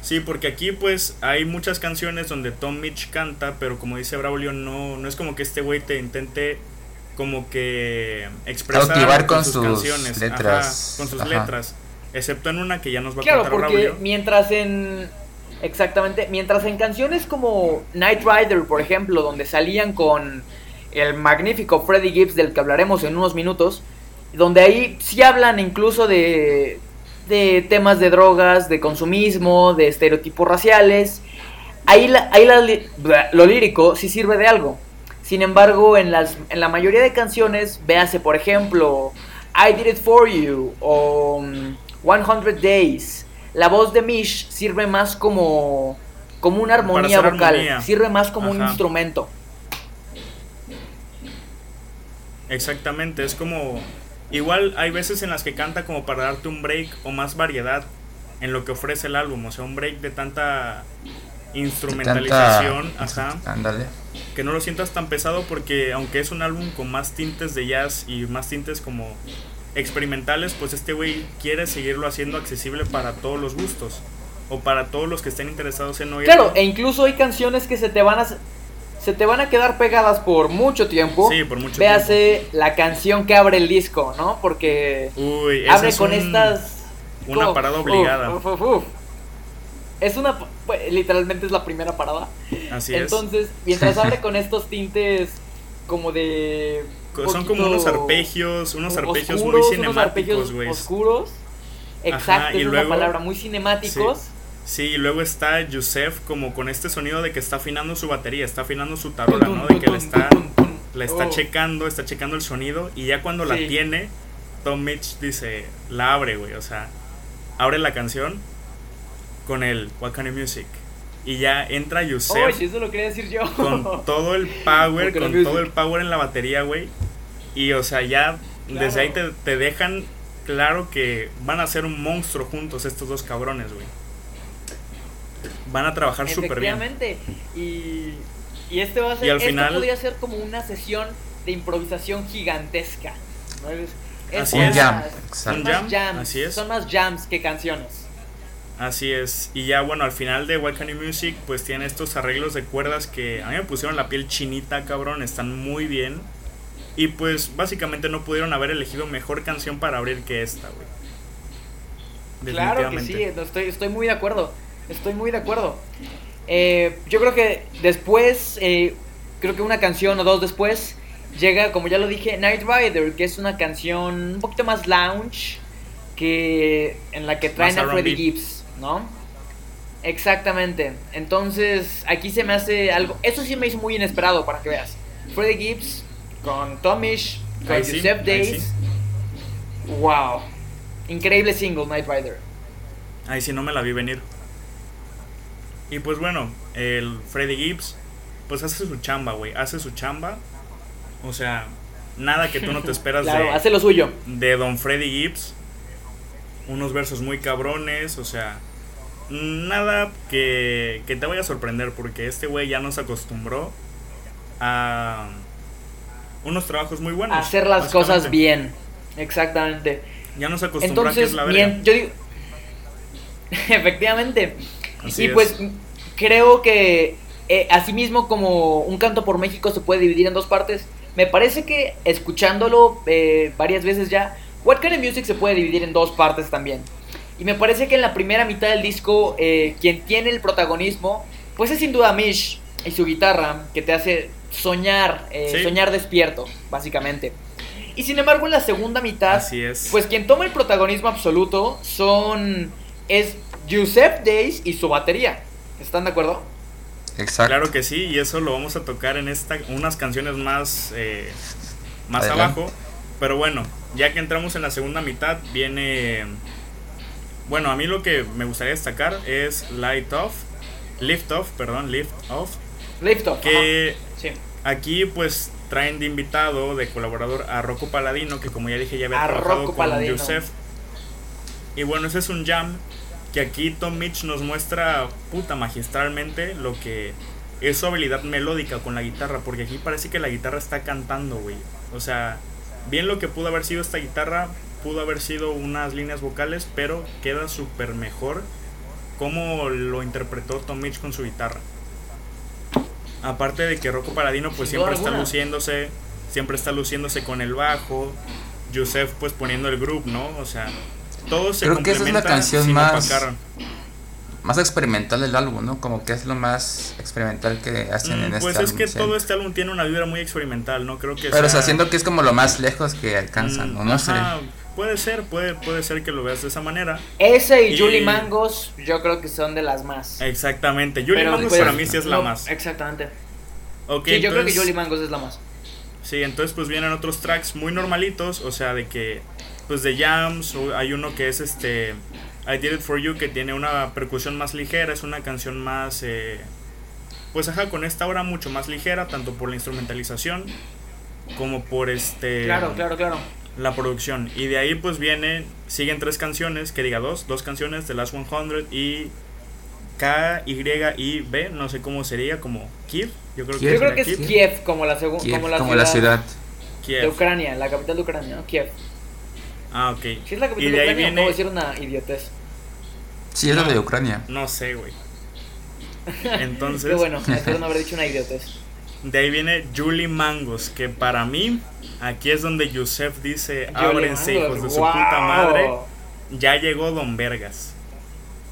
Sí, porque aquí pues hay muchas canciones donde Tom Mitch canta, pero como dice Braulio, no, no es como que este güey te intente como que expresar con, sus, canciones, letras. con sus letras. Excepto en una que ya nos va a contar Claro, porque mientras en... Exactamente, mientras en canciones como Night Rider, por ejemplo, donde salían con el magnífico Freddie Gibbs del que hablaremos en unos minutos, donde ahí sí hablan incluso de, de temas de drogas, de consumismo, de estereotipos raciales, ahí, ahí lo lírico sí sirve de algo. Sin embargo, en, las, en la mayoría de canciones, véase por ejemplo I Did It For You o... 100 Days. La voz de Mish sirve más como, como una armonía vocal, sirve más como un instrumento. Exactamente, es como... Igual hay veces en las que canta como para darte un break o más variedad en lo que ofrece el álbum, o sea, un break de tanta instrumentalización, ajá, que no lo sientas tan pesado porque aunque es un álbum con más tintes de jazz y más tintes como experimentales, pues este güey quiere seguirlo haciendo accesible para todos los gustos o para todos los que estén interesados en oírlo. Claro, e incluso hay canciones que se te van a se te van a quedar pegadas por mucho tiempo. Sí, por mucho Véase la canción que abre el disco, ¿no? Porque abre con estas una parada obligada. es una pues, literalmente es la primera parada. Así Entonces, mientras abre con estos tintes como de son como unos arpegios, unos arpegios muy cinemáticos, güey. Oscuros. Exacto, es una palabra, muy cinemáticos. Sí. Y luego está Yusef como con este sonido de que está afinando su batería, está afinando su tarola, ¿no? De que le está, la está oh. checando, está checando el sonido y ya cuando la tiene, Tom Mitch dice, la abre, güey, o sea, abre la canción con el What Kind of Music y ya entra Yusef. Oh, eso lo quería decir yo. Con todo el power, con todo el power en la batería, güey. Y o sea, ya desde ahí te, dejan claro que van a ser un monstruo juntos estos dos cabrones, güey. Van a trabajar súper bien. Y, y este va a ser, y al final, podría ser como una sesión de improvisación gigantesca. ¿no? así es. Jam. Son más jams, así es. Son más jams que canciones. Así es. Y ya bueno, al final de What Can Music, pues tiene estos arreglos de cuerdas que a mí me pusieron la piel chinita, cabrón. Están muy bien. Y pues básicamente no pudieron haber elegido mejor canción para abrir que esta, güey. Claro que sí, estoy, estoy muy de acuerdo. Estoy muy de acuerdo. Eh, yo creo que después, eh, creo que una canción o dos después, llega, como ya lo dije, Night Rider, que es una canción un poquito más lounge que en la que traen a Freddie Gibbs. ¿no? Exactamente. Entonces, aquí se me hace algo. Eso sí me hizo muy inesperado para que veas. Freddie Gibbs con Tomish, con Joseph Days. Wow. Increíble single, Night Rider. Ahí sí no me la vi venir. Y pues bueno, el Freddie Gibbs, pues hace su chamba, güey. Hace su chamba. O sea, nada que tú no te esperas claro, hace lo suyo. De Don Freddie Gibbs. Unos versos muy cabrones, o sea, nada que, te vaya a sorprender porque este güey ya nos acostumbró a unos trabajos muy buenos. Hacer las cosas bien, exactamente. Ya nos acostumbró a que es la Bien, yo digo, efectivamente. Y pues creo que eh, asimismo como Un canto por México se puede dividir en dos partes, me parece que escuchándolo eh, varias veces ya, What Kind of Music se puede dividir en dos partes también. Y me parece que en la primera mitad del disco, eh, quien tiene el protagonismo, pues es sin duda Mish y su guitarra, que te hace soñar, eh, soñar despierto, básicamente. Y sin embargo, en la segunda mitad, pues quien toma el protagonismo absoluto son. es Giuseppe Days y su batería. ¿Están de acuerdo? Exacto. Claro que sí, y eso lo vamos a tocar en esta, unas canciones más, eh, más abajo. Pero bueno, ya que entramos en la segunda mitad, viene. Bueno, a mí lo que me gustaría destacar es Light Off, Lift Off, perdón, Lift Off. Lift Off. Que aquí pues traen de invitado, de colaborador a Rocco Paladino, que como ya dije ya había trabajado con Yusef. Y bueno, ese es un jam que aquí Tom Mitch nos muestra puta magistralmente lo que es su habilidad melódica con la guitarra, porque aquí parece que la guitarra está cantando, güey. O sea, bien lo que pudo haber sido esta guitarra, pudo haber sido unas líneas vocales, pero queda súper mejor como lo interpretó Tom Mitch con su guitarra. Aparte de que Rocco Paladino pues siempre está luciéndose, siempre está luciéndose con el bajo, Yusef pues poniendo el groove, ¿no? O sea, todo se Creo que esa es la canción más más experimental del álbum, ¿no? Como que es lo más experimental que hacen en mm, este álbum. Pues es que todo este álbum tiene una vibra muy experimental, ¿no? Creo que Pero o sea, siento que es como lo más lejos que alcanzan, ¿no? no sé. Puede ser, puede, puede ser que lo veas de esa manera. Ese y, Julie Mangos, yo creo que son de las más. Exactamente. Julie Mangos pues, para mí sí es la más. Exactamente. sí, yo creo que Julie Mangos es la más. Sí, entonces pues vienen otros tracks muy normalitos, o sea, de que pues de jams, hay uno que es este I Did It For You que tiene una percusión más ligera, es una canción más eh, pues ajá, con esta hora mucho más ligera, tanto por la instrumentalización como por este Claro, claro, claro la producción. Y de ahí pues viene, siguen tres canciones, que diga dos, dos canciones, The Last 100 y K, Y y B, no sé cómo sería, como Kiev. Yo creo que, Yo creo que es Kiev, como la, como la como ciudad, la ciudad. de Ucrania, la capital de Ucrania, ¿no? Kiev. Ah, ok. Si es la capital de, Ucrania, viene... decir una idiotez. Sí, es la de Ucrania. No sé, güey. Entonces. Qué bueno, espero no haber dicho una idiotez. De ahí viene Julie Mangos, que para mí, aquí es donde Yusef dice, ábrense hijos de su puta madre, ya llegó Don Vergas.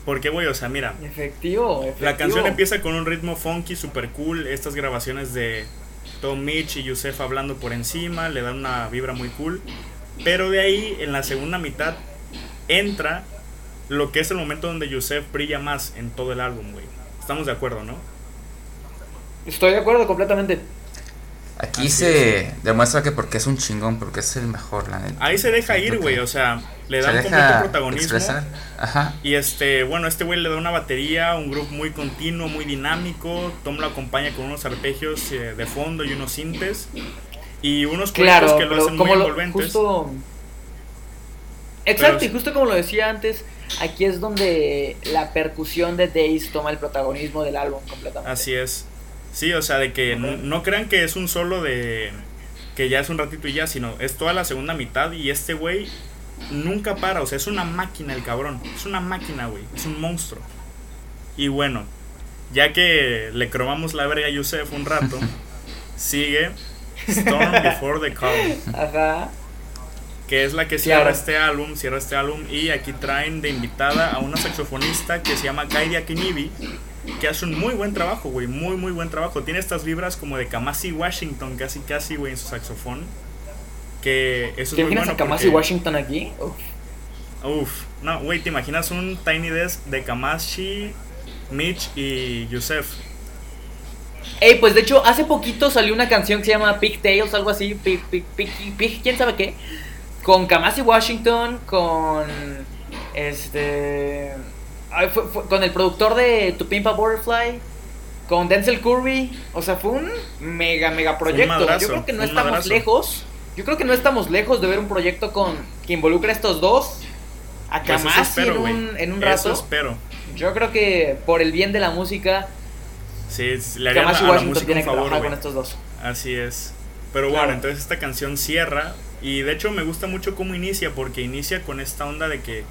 Porque, güey, o sea, mira. Efectivo, efectivo, La canción empieza con un ritmo funky, super cool. Estas grabaciones de Tom Mitch y Yusef hablando por encima le dan una vibra muy cool. Pero de ahí, en la segunda mitad, entra lo que es el momento donde Yusef brilla más en todo el álbum, güey. Estamos de acuerdo, ¿no? Estoy de acuerdo completamente. Aquí se demuestra que porque es un chingón, porque es el mejor, la neta. Ahí se deja ir, güey, o sea, le da un completo protagonismo. Ajá. Y este, bueno, este güey le da una batería, un grupo muy continuo, muy dinámico. Tom lo acompaña con unos arpegios eh, de fondo y unos sintes. Y unos claro, que lo hacen muy envolventes. Justo... Exacto, y justo como lo decía antes, aquí es donde la percusión de Days toma el protagonismo del álbum completamente. Así es. Sí, o sea, de que no, crean que es un solo de que ya es un ratito y ya, sino es toda la segunda mitad y este güey nunca para, o sea, es una máquina el cabrón, es una máquina, güey, es un monstruo. Y bueno, ya que le cromamos la verga a Yusef un rato, sigue Storm Before the Calm. Ajá. Que es la que cierra este álbum, cierra este álbum y aquí traen de invitada a una saxofonista que se llama Kaidi Akinibi que hace un muy buen trabajo, güey, muy, muy buen trabajo. Tiene estas vibras como de Kamasi Washington, casi, casi, güey, en su saxofón. Que eso es muy bueno. a Kamasi Washington aquí? Uf. no, güey, ¿te imaginas un Tiny Desk de Kamasi, Mitch y Yusef? Ey, pues de hecho, hace poquito salió una canción que se llama Pigtails, algo así, pig, pig, pig, quién sabe qué. Con Kamasi Washington, con. Este con el productor de Tu Pimpa Butterfly, con Denzel Curry. O sea, fue un mega, mega proyecto. yo creo que no estamos lejos. Yo creo que no estamos lejos de ver un proyecto con que involucre a estos dos. A pues en un, en un rato. espero. Yo creo que por el bien de la música. Sí, le haría a la música tiene un favor, con estos dos. Así es. Pero bueno, entonces esta canción cierra. Y de hecho me gusta mucho cómo inicia, porque inicia con esta onda de que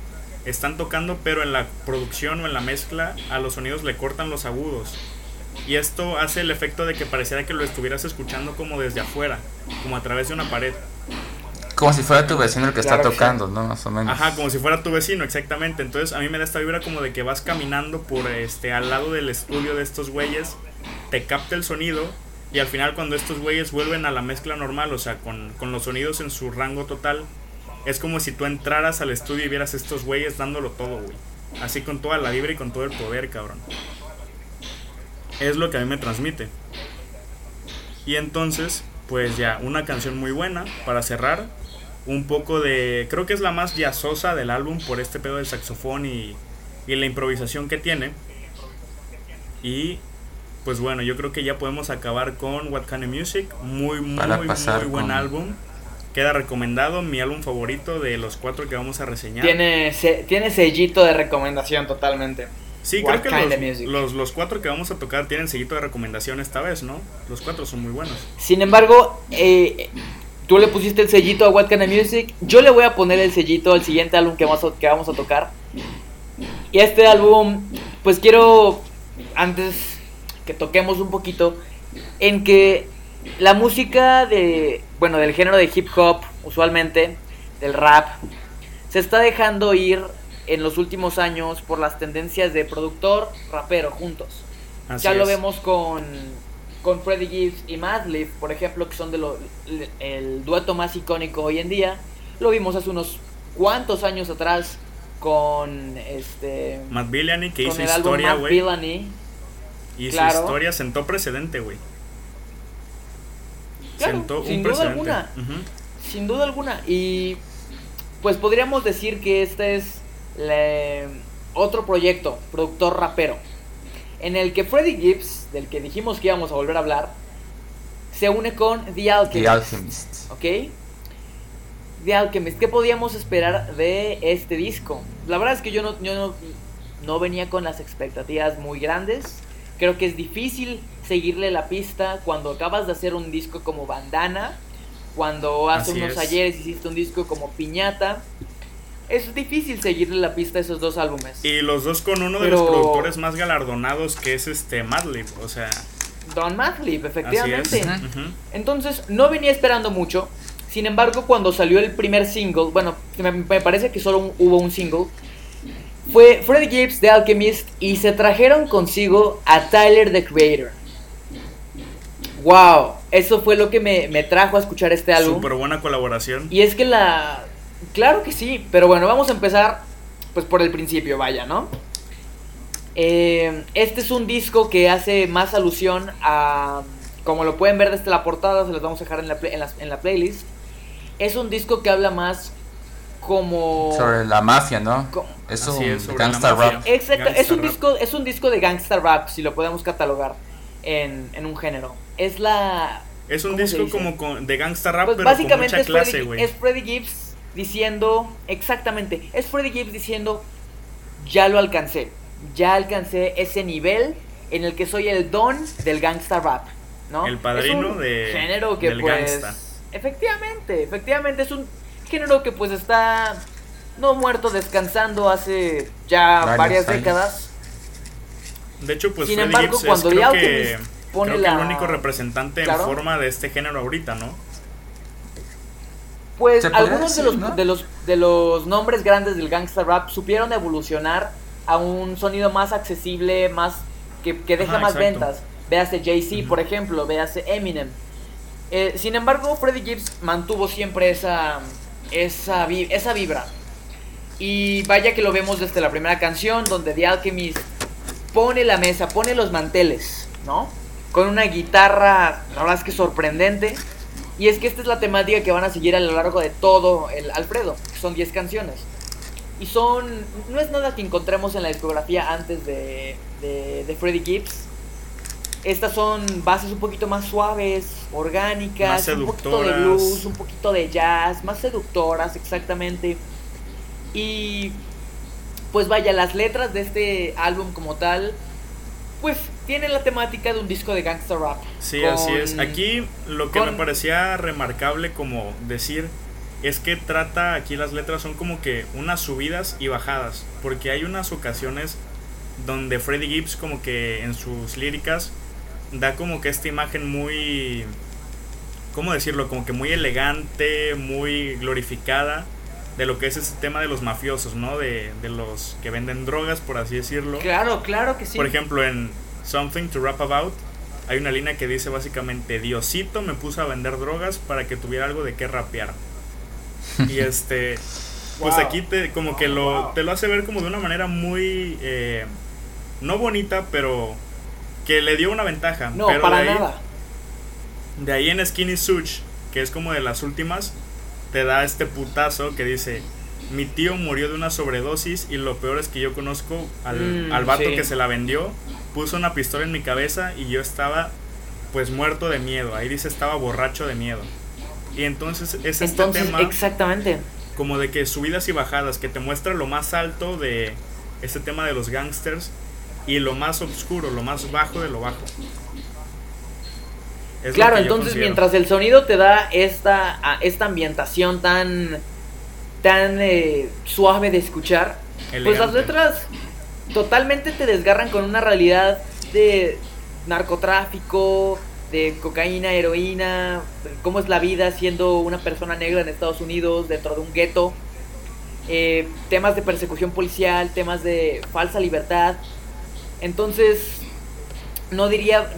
están tocando, pero en la producción o en la mezcla a los sonidos le cortan los agudos. Y esto hace el efecto de que pareciera que lo estuvieras escuchando como desde afuera, como a través de una pared. Como si fuera tu vecino el que está tocando, ¿no? Más o menos. Ajá, como si fuera tu vecino, exactamente. Entonces a mí me da esta vibra como de que vas caminando por este al lado del estudio de estos güeyes, te capta el sonido y al final cuando estos güeyes vuelven a la mezcla normal, o sea, con, con los sonidos en su rango total, es como si tú entraras al estudio y vieras estos güeyes dándolo todo, güey. Así con toda la vibra y con todo el poder, cabrón. Es lo que a mí me transmite. Y entonces, pues ya, una canción muy buena para cerrar. Un poco de. Creo que es la más jazzosa del álbum por este pedo del saxofón y, y la improvisación que tiene. Y pues bueno, yo creo que ya podemos acabar con What Kind of Music. Muy, muy, muy buen álbum. Queda recomendado, mi álbum favorito de los cuatro que vamos a reseñar. Tiene, tiene sellito de recomendación totalmente. Sí, creo que los, los, cuatro que vamos a tocar tienen sellito de recomendación esta vez, ¿no? Los cuatro son muy buenos. Sin embargo, eh, tú le pusiste el sellito a What Kind of Music. Yo le voy a poner el sellito al siguiente álbum que vamos a, que vamos a tocar. Y este álbum, pues quiero, antes que toquemos un poquito, en que la música de, bueno, del género de hip hop, usualmente, del rap, se está dejando ir en los últimos años por las tendencias de productor, rapero juntos. ya lo vemos con, con Freddie Gibbs y Madlib, por ejemplo, que son de lo, el dueto más icónico hoy en día. Lo vimos hace unos cuantos años atrás con este Matt Villani que hizo historia, güey. Y su historia sentó precedente, güey sin duda alguna. Sin duda alguna. Y pues podríamos decir que este es otro proyecto, productor rapero, en el que Freddie Gibbs, del que dijimos que íbamos a volver a hablar, se une con The Alchemist. The Alchemist. ¿Ok? The Alchemist. ¿Qué podíamos esperar de este disco? La verdad es que yo no, yo no, no venía con las expectativas muy grandes. Creo que es difícil seguirle la pista cuando acabas de hacer un disco como Bandana, cuando hace unos ayeres hiciste un disco como Piñata. Es difícil seguirle la pista a esos dos álbumes. Y los dos con uno de los productores más galardonados que es este Madlib, o sea... Don Madlib, efectivamente. Entonces, no venía esperando mucho. Sin embargo, cuando salió el primer single, bueno, me parece que solo hubo un single, fue Freddie Gibbs de Alchemist y se trajeron consigo a Tyler the Creator. Wow, eso fue lo que me, trajo a escuchar este álbum. Súper buena colaboración. Y es que la... Claro que sí, pero bueno, vamos a empezar pues por el principio, vaya, ¿no? Eh, este es un disco que hace más alusión a... Como lo pueden ver desde la portada, se los vamos a dejar en la, en la playlist. Es un disco que habla más como sobre la mafia, ¿no? es un gangsta rap. Exacto, es un disco es un disco de gangsta rap si lo podemos catalogar en, un género. Es la es un disco como de gangsta rap pues pero básicamente con mucha clase, güey. Es Freddie Gibbs diciendo exactamente, es Freddie Gibbs diciendo ya lo alcancé. Ya alcancé ese nivel en el que soy el don del gangsta rap, ¿no? El padrino de género que pues efectivamente, efectivamente es un género que pues está no muerto, descansando hace ya varias décadas. De hecho, pues Sin embargo, cuando es, creo que, pone el único representante en forma de este género ahorita, ¿no? Pues algunos de, los, de, los, de los nombres grandes del gangster rap supieron evolucionar a un sonido más accesible, más que, que deja más ventas. Véase Jay-Z, por ejemplo, véase Eminem. Eh, sin embargo, Freddie Gibbs mantuvo siempre esa, esa, esa vibra. Y vaya que lo vemos desde la primera canción, donde The Alchemist pone la mesa, pone los manteles, ¿no? Con una guitarra, la verdad es que sorprendente. Y es que esta es la temática que van a seguir a lo largo de todo el Alfredo, que son 10 canciones. Y son. No es nada que encontremos en la discografía antes de, de, de Freddie Gibbs. Estas son bases un poquito más suaves, orgánicas, un poquito de blues, un poquito de jazz, más seductoras, exactamente. Y pues vaya, las letras de este álbum como tal, pues tienen la temática de un disco de gangster rap. Sí, así es. Aquí lo que me parecía remarcable como decir es que trata, aquí las letras son como que unas subidas y bajadas, porque hay unas ocasiones donde Freddie Gibbs como que en sus líricas da como que esta imagen muy ¿cómo decirlo? Como que muy elegante, muy glorificada de lo que es ese tema de los mafiosos, ¿no? De, de los que venden drogas, por así decirlo. Claro, claro que sí. Por ejemplo, en Something to Rap About hay una línea que dice básicamente, Diosito me puso a vender drogas para que tuviera algo de qué rapear. y este, pues aquí te, como que lo, te lo hace ver como de una manera muy, eh, no bonita, pero que le dio una ventaja. No, pero para de ahí, nada. De ahí en Skinny Such, que es como de las últimas, te da este putazo que dice, mi tío murió de una sobredosis y lo peor es que yo conozco al, Mm, al vato sí. que se la vendió, puso una pistola en mi cabeza y yo estaba pues muerto de miedo, ahí dice estaba borracho de miedo. Y entonces es este tema exactamente. como de que subidas y bajadas, que te muestra lo más alto de este tema de los gangsters y lo más oscuro, lo más bajo de lo bajo. Es Claro, entonces mientras el sonido te da esta, esta ambientación tan, tan eh, suave de escuchar, pues las letras totalmente te desgarran con una realidad de narcotráfico, de cocaína, heroína, cómo es la vida siendo una persona negra en Estados Unidos dentro de un gueto, eh, temas de persecución policial, temas de falsa libertad. Entonces, no diría,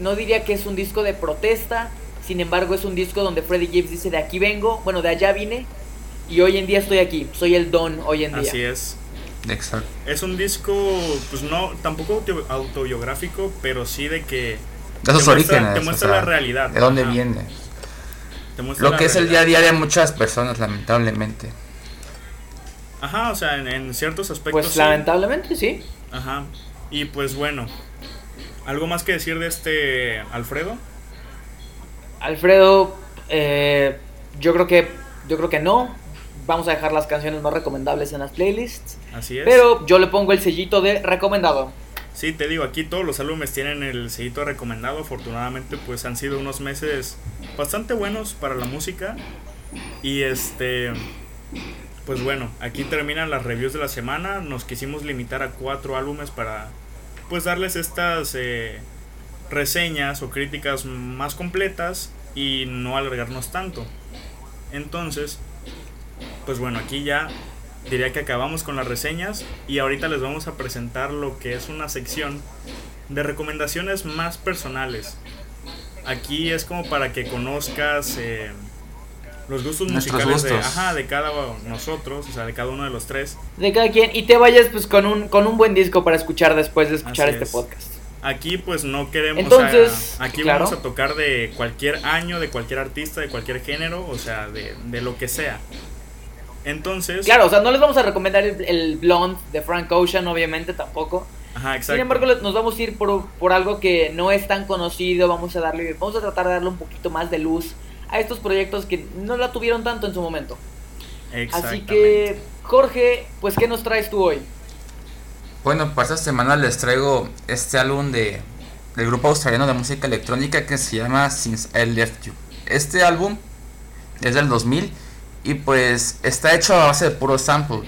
no diría que es un disco de protesta, sin embargo es un disco donde Freddie Gibbs dice de aquí vengo, bueno, de allá vine y hoy en día estoy aquí, soy el don hoy en día. Así es. Exacto. Es un disco, pues no, tampoco auto- autobiográfico, pero sí de que De sus Te muestra- orígenes. te o muestra sea, la realidad, De dónde ajá. viene. te muestra Lo que es el día a día de muchas personas, lamentablemente. Ajá, o sea, en, en ciertos aspectos. Pues sí. lamentablemente sí. Ajá. Y pues bueno, ¿algo más que decir de este Alfredo? Alfredo, eh, yo creo que yo creo que no. Vamos a dejar las canciones más recomendables en las playlists. Así es. Pero yo le pongo el sellito de recomendado. Sí, te digo, aquí todos los álbumes tienen el sellito recomendado. Afortunadamente, pues han sido unos meses bastante buenos para la música. Y este. Pues bueno, aquí terminan las reviews de la semana. Nos quisimos limitar a cuatro álbumes para pues darles estas eh, reseñas o críticas más completas y no alargarnos tanto. Entonces, pues bueno, aquí ya diría que acabamos con las reseñas y ahorita les vamos a presentar lo que es una sección de recomendaciones más personales. Aquí es como para que conozcas eh, los gustos Nuestros musicales de, ajá, de cada nosotros, o sea, de cada uno de los tres. De cada quien. Y te vayas pues con un, con un buen disco para escuchar después de escuchar Así este es. podcast. Aquí pues no queremos, Entonces, o sea, aquí claro. vamos a tocar de cualquier año, de cualquier artista, de cualquier género, o sea, de, de lo que sea. Entonces, Claro, o sea, no les vamos a recomendar el, el Blonde de Frank Ocean, obviamente tampoco. ajá, exacto. Sin embargo, nos vamos a ir por, por algo que no es tan conocido. Vamos a darle, vamos a tratar de darle un poquito más de luz a estos proyectos que no la tuvieron tanto en su momento. Así que, Jorge, pues, ¿qué nos traes tú hoy? Bueno, para esta semana les traigo este álbum de, del grupo australiano de música electrónica que se llama Since I Left You. Este álbum es del 2000 y pues está hecho a base de puro sample.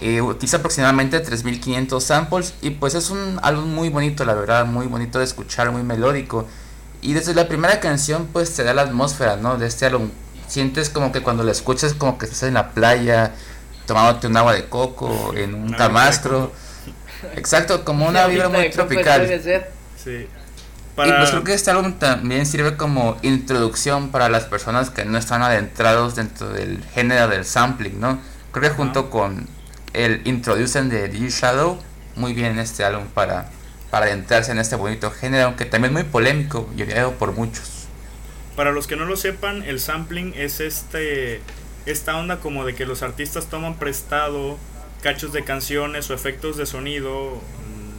Eh, utiliza aproximadamente 3500 samples y pues es un álbum muy bonito, la verdad, muy bonito de escuchar, muy melódico. Y desde la primera canción pues te da la atmósfera, ¿no? De este álbum. Sientes como que cuando lo escuchas como que estás en la playa, tomándote un agua de coco, en un camastro. Exacto, como una vibra muy tropical. debe Y pues creo que este álbum también sirve como introducción para las personas que no están adentrados dentro del género del sampling, ¿no? Creo que junto con el Introducen de D Shadow, muy bien este álbum para, para adentrarse en este bonito género, aunque también muy polémico y odiado por muchos. para los que no lo sepan, el sampling es este esta onda como de que los artistas toman prestado cachos de canciones o efectos de sonido,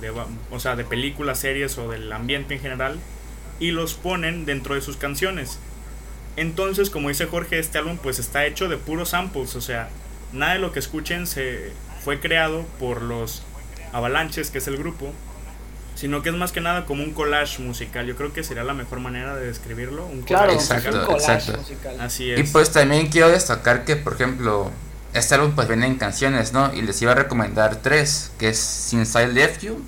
de o sea, de películas, series o del ambiente en general, y los ponen dentro de sus canciones. Entonces, como dice Jorge, este álbum pues está hecho de puros samples, o sea, nada de lo que escuchen se fue creado por los Avalanches, que es el grupo, sino que es más que nada como un collage musical. Yo creo que sería la mejor manera de describirlo. Un Claro, collage Exacto, un musical. collage exacto. musical. Así es. Y pues también quiero destacar que, por ejemplo, este álbum pues viene en canciones, ¿no? Y les iba a recomendar tres, que es Since I Left You,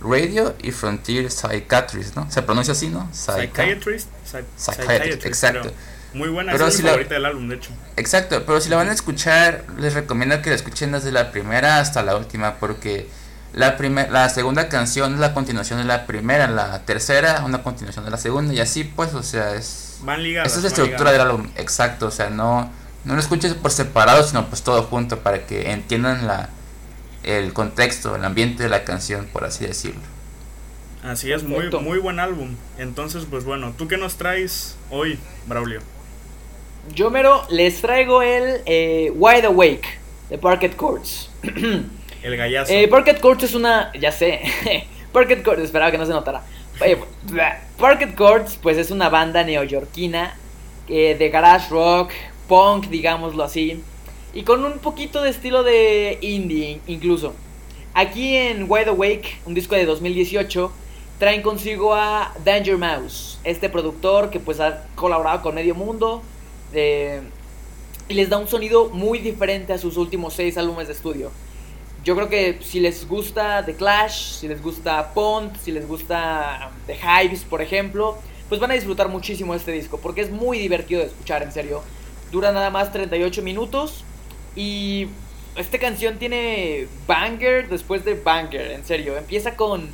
Radio y Frontier Psychiatrist, ¿no? Se pronuncia así, ¿no? Psychi- Psychiatrist. Psy- Psychiatrist, exacto. Muy buena, Pero es si mi la- favorita del álbum, de hecho. Exacto, pero si la van a escuchar, les recomiendo que la escuchen desde la primera hasta la última, porque la, primer, la segunda canción es la continuación de la primera, la tercera una continuación de la segunda, y así pues, o sea, es... Van ligadas. Esa es la estructura del ligadas. álbum, exacto, o sea, no, no lo escuches por separado, sino pues todo junto, para que entiendan la, el contexto, el ambiente de la canción, por así decirlo. Así es, muy, muy buen álbum. Entonces, pues bueno, ¿tú qué nos traes hoy, Braulio? Yo mero les traigo el eh, Wide Awake de Parquet Courts. El gallazo. Eh, Parquet Courts es una. Ya sé. Parquet Courts, esperaba que no se notara. Eh, Parquet Courts, pues es una banda neoyorquina eh, de garage rock, punk, digámoslo así. Y con un poquito de estilo de indie, incluso. Aquí en Wide Awake, un disco de 2018, traen consigo a Danger Mouse, este productor que pues ha colaborado con Medio Mundo. eh, y les da un sonido muy diferente a sus últimos seis álbumes de estudio. Yo creo que si les gusta The Clash, si les gusta Pond, si les gusta The Hives, por ejemplo, pues van a disfrutar muchísimo este disco, porque es muy divertido de escuchar, en serio. Dura nada más 38 minutos y esta canción tiene banger después de banger, en serio. Empieza con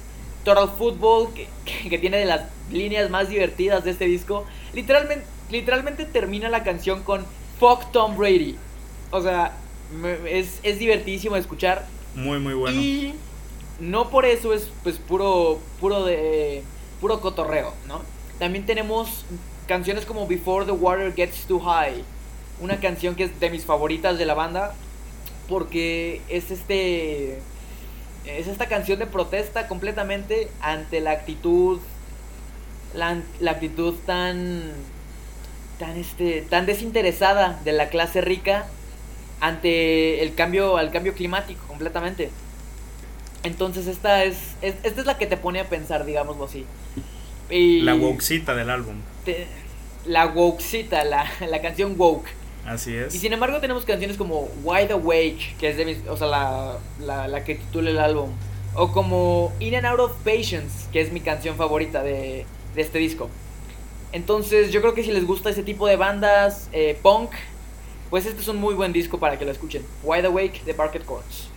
Total Football, que, que- tiene de las líneas más divertidas de este disco. Literalmente, literalmente termina la canción con Fuck Tom Brady. O sea, es, es divertidísimo de escuchar. Muy, muy bueno. Y no por eso es pues puro puro de puro cotorreo, ¿no? También tenemos canciones como Before the Water Gets Too High, una canción que es de mis favoritas de la banda porque es este es esta canción de protesta completamente ante la actitud la, la actitud tan tan este tan desinteresada de la clase rica ante el cambio al cambio climático completamente. Entonces esta es, es- esta es la que te pone a pensar, digámoslo así. Y La wokecita del álbum. te- la wokecita, la, la canción woke. Así es. Y sin embargo tenemos canciones como Wide Awake, que es de mis, o sea, la, la, la que titula el álbum. O como In and Out of Patience, que es mi canción favorita de, de este disco. Entonces yo creo que si les gusta ese tipo de bandas eh, punk, pues este es un muy buen disco para que lo escuchen. Wide Awake de Parquet Courts.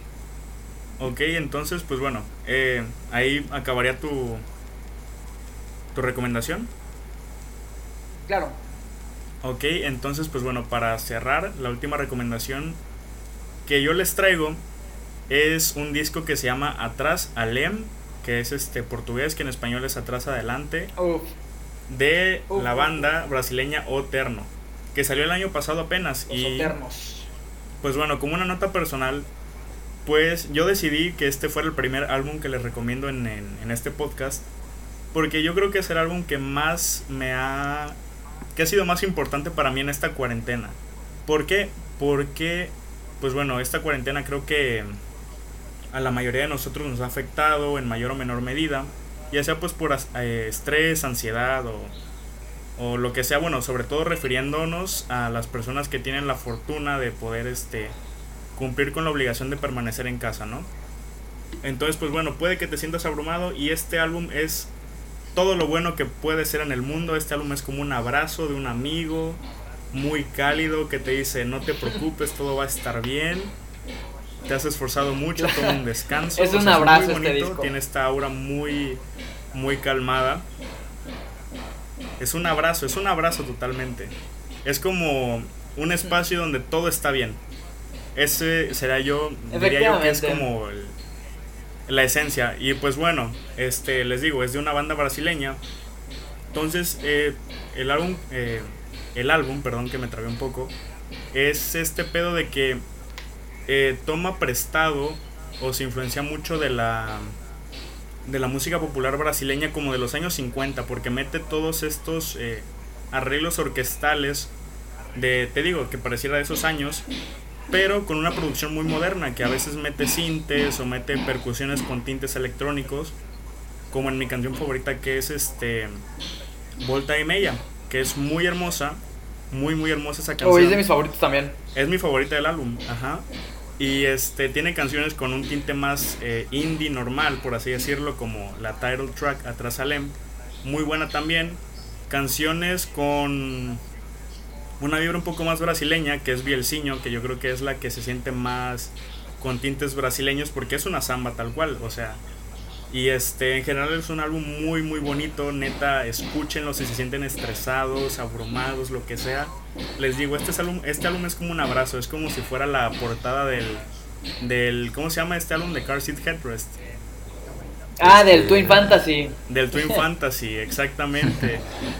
Ok, entonces, pues bueno, eh, ahí acabaría tu, tu recomendación. Claro. Ok, entonces, pues bueno, para cerrar, la última recomendación que yo les traigo es un disco que se llama Atrás Alem, que es este portugués, que en español es Atrás Adelante, de la banda brasileña Oterno, que salió el año pasado apenas. los y eternos. pues bueno, como una nota personal, pues yo decidí que este fuera el primer álbum que les recomiendo en, en- en este podcast. Porque yo creo que es el álbum que más me ha... que ha sido más importante para mí en esta cuarentena. ¿Por qué? Porque, pues bueno, esta cuarentena creo que a la mayoría de nosotros nos ha afectado en mayor o menor medida. Ya sea pues por eh, estrés, ansiedad o, o lo que sea, bueno, sobre todo refiriéndonos a las personas que tienen la fortuna de poder este cumplir con la obligación de permanecer en casa, ¿no? Entonces, pues bueno, puede que te sientas abrumado y este álbum es todo lo bueno que puede ser en el mundo. Este álbum es como un abrazo de un amigo muy cálido que te dice, "No te preocupes, todo va a estar bien." Te has esforzado mucho, toma un descanso. Es un muy abrazo este bonito, disco. Tiene esta aura muy muy calmada. Es un abrazo, es un abrazo totalmente. Es como un espacio donde todo está bien. Ese será yo, diría yo que es como el- la esencia. Y pues bueno, este les digo, es de una banda brasileña. Entonces, eh, el álbum, eh, el álbum, perdón que me trabé un poco, es este pedo de que eh, toma prestado o se influencia mucho de la de la música popular brasileña como de los años 50 porque mete todos estos arreglos orquestales de te digo que pareciera de esos años pero con una producción muy moderna que a veces mete sintes o mete percusiones con tintes electrónicos como en mi canción favorita que es este Volta y Meia que es muy hermosa muy muy hermosa esa canción Oh, es de mis favoritos también. es mi favorita del álbum, ajá. Y este tiene canciones con un tinte más eh, indie normal, por así decirlo, como la title track Atrás Alem, muy buena también. Canciones con una vibra un poco más brasileña, que es Bielciño, que yo creo que es la que se siente más con tintes brasileños porque es una samba tal cual, o sea, y este, en general es un álbum muy, muy bonito. Neta, escúchenlo si se sienten estresados, abrumados, lo que sea. Les digo, este álbum, este álbum es como un abrazo, es como si fuera la portada del, del ¿cómo se llama este álbum? De Car Seat Headrest. Ah, del Twin Fantasy. Del Twin Fantasy, exactamente.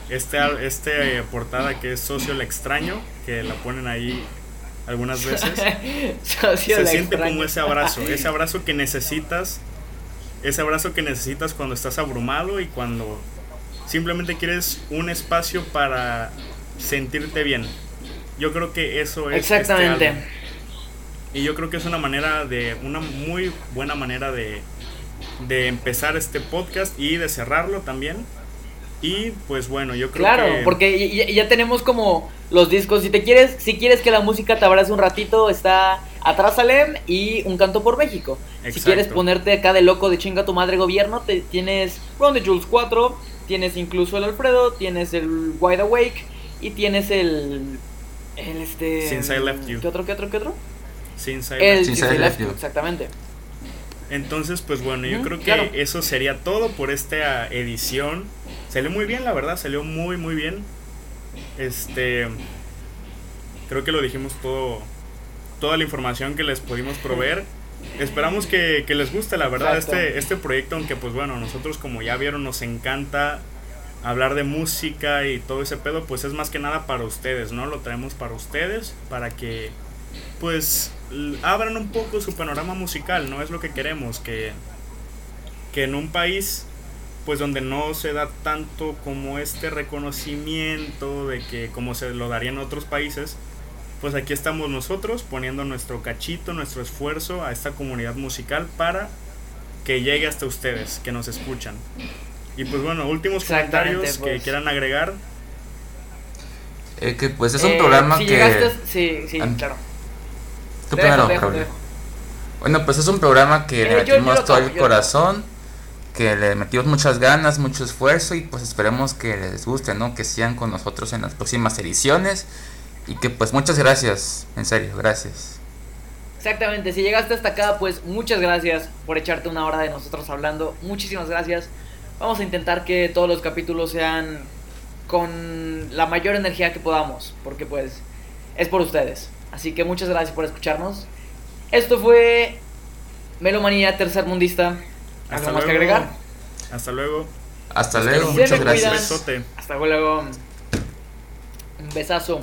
Este, este portada que es Socio el Extraño, que la ponen ahí algunas veces. se siente como ese abrazo, ese abrazo que necesitas ese abrazo que necesitas cuando estás abrumado y cuando simplemente quieres un espacio para sentirte bien. Yo creo que eso es. Este Exactamente. y yo creo que es una manera de. Una muy buena manera de. De empezar este podcast y de cerrarlo también. Y pues bueno, yo creo claro, porque ya, tenemos como los discos. Si te quieres, si quieres que la música te abrace un ratito, está Atrás Salem y Un Canto por México. Si quieres ponerte acá de loco de chinga tu madre gobierno, te, tienes Round the Jules 4, tienes incluso el Alfredo, tienes el Wide Awake y tienes el. El este. Since I Left You. ¿Qué otro, qué otro, qué otro? Since I, left, you. Exactamente. Entonces, pues bueno, yo creo que eso sería todo por esta edición. Salió muy bien, la verdad, salió muy, muy bien. Este. Creo que lo dijimos todo. Toda la información que les pudimos proveer. Esperamos que, les guste, la verdad, este, este proyecto, aunque pues bueno, nosotros como ya vieron nos encanta hablar de música y todo ese pedo, pues es más que nada para ustedes, ¿no? Lo traemos para ustedes, para que pues abran un poco su panorama musical, ¿no? Es lo que queremos, que, que en un país pues donde no se da tanto como este reconocimiento de que como se lo daría en otros países, pues aquí estamos nosotros poniendo nuestro cachito, nuestro esfuerzo a esta comunidad musical para que llegue hasta ustedes, que nos escuchan. Y pues bueno, últimos comentarios que pues. quieran agregar. Eh, que pues es un programa si que... Llegaste, sí, sí, claro. Tú primero, Bueno, pues es un programa que le metimos todo el corazón, que le metimos muchas ganas, mucho esfuerzo y pues esperemos que les guste, ¿no? Que sigan con nosotros en las próximas ediciones y que pues muchas gracias, en serio, gracias. Exactamente, si llegaste hasta acá, pues muchas gracias por echarte una hora de nosotros hablando, muchísimas gracias. Vamos a intentar que todos los capítulos sean con la mayor energía que podamos, porque pues es por ustedes. Así que muchas gracias por escucharnos. Esto fue Melomanía Tercer Mundista. ¿Algo más que agregar? Hasta luego. Hasta luego. Muchas gracias. Hasta luego. Un besazo.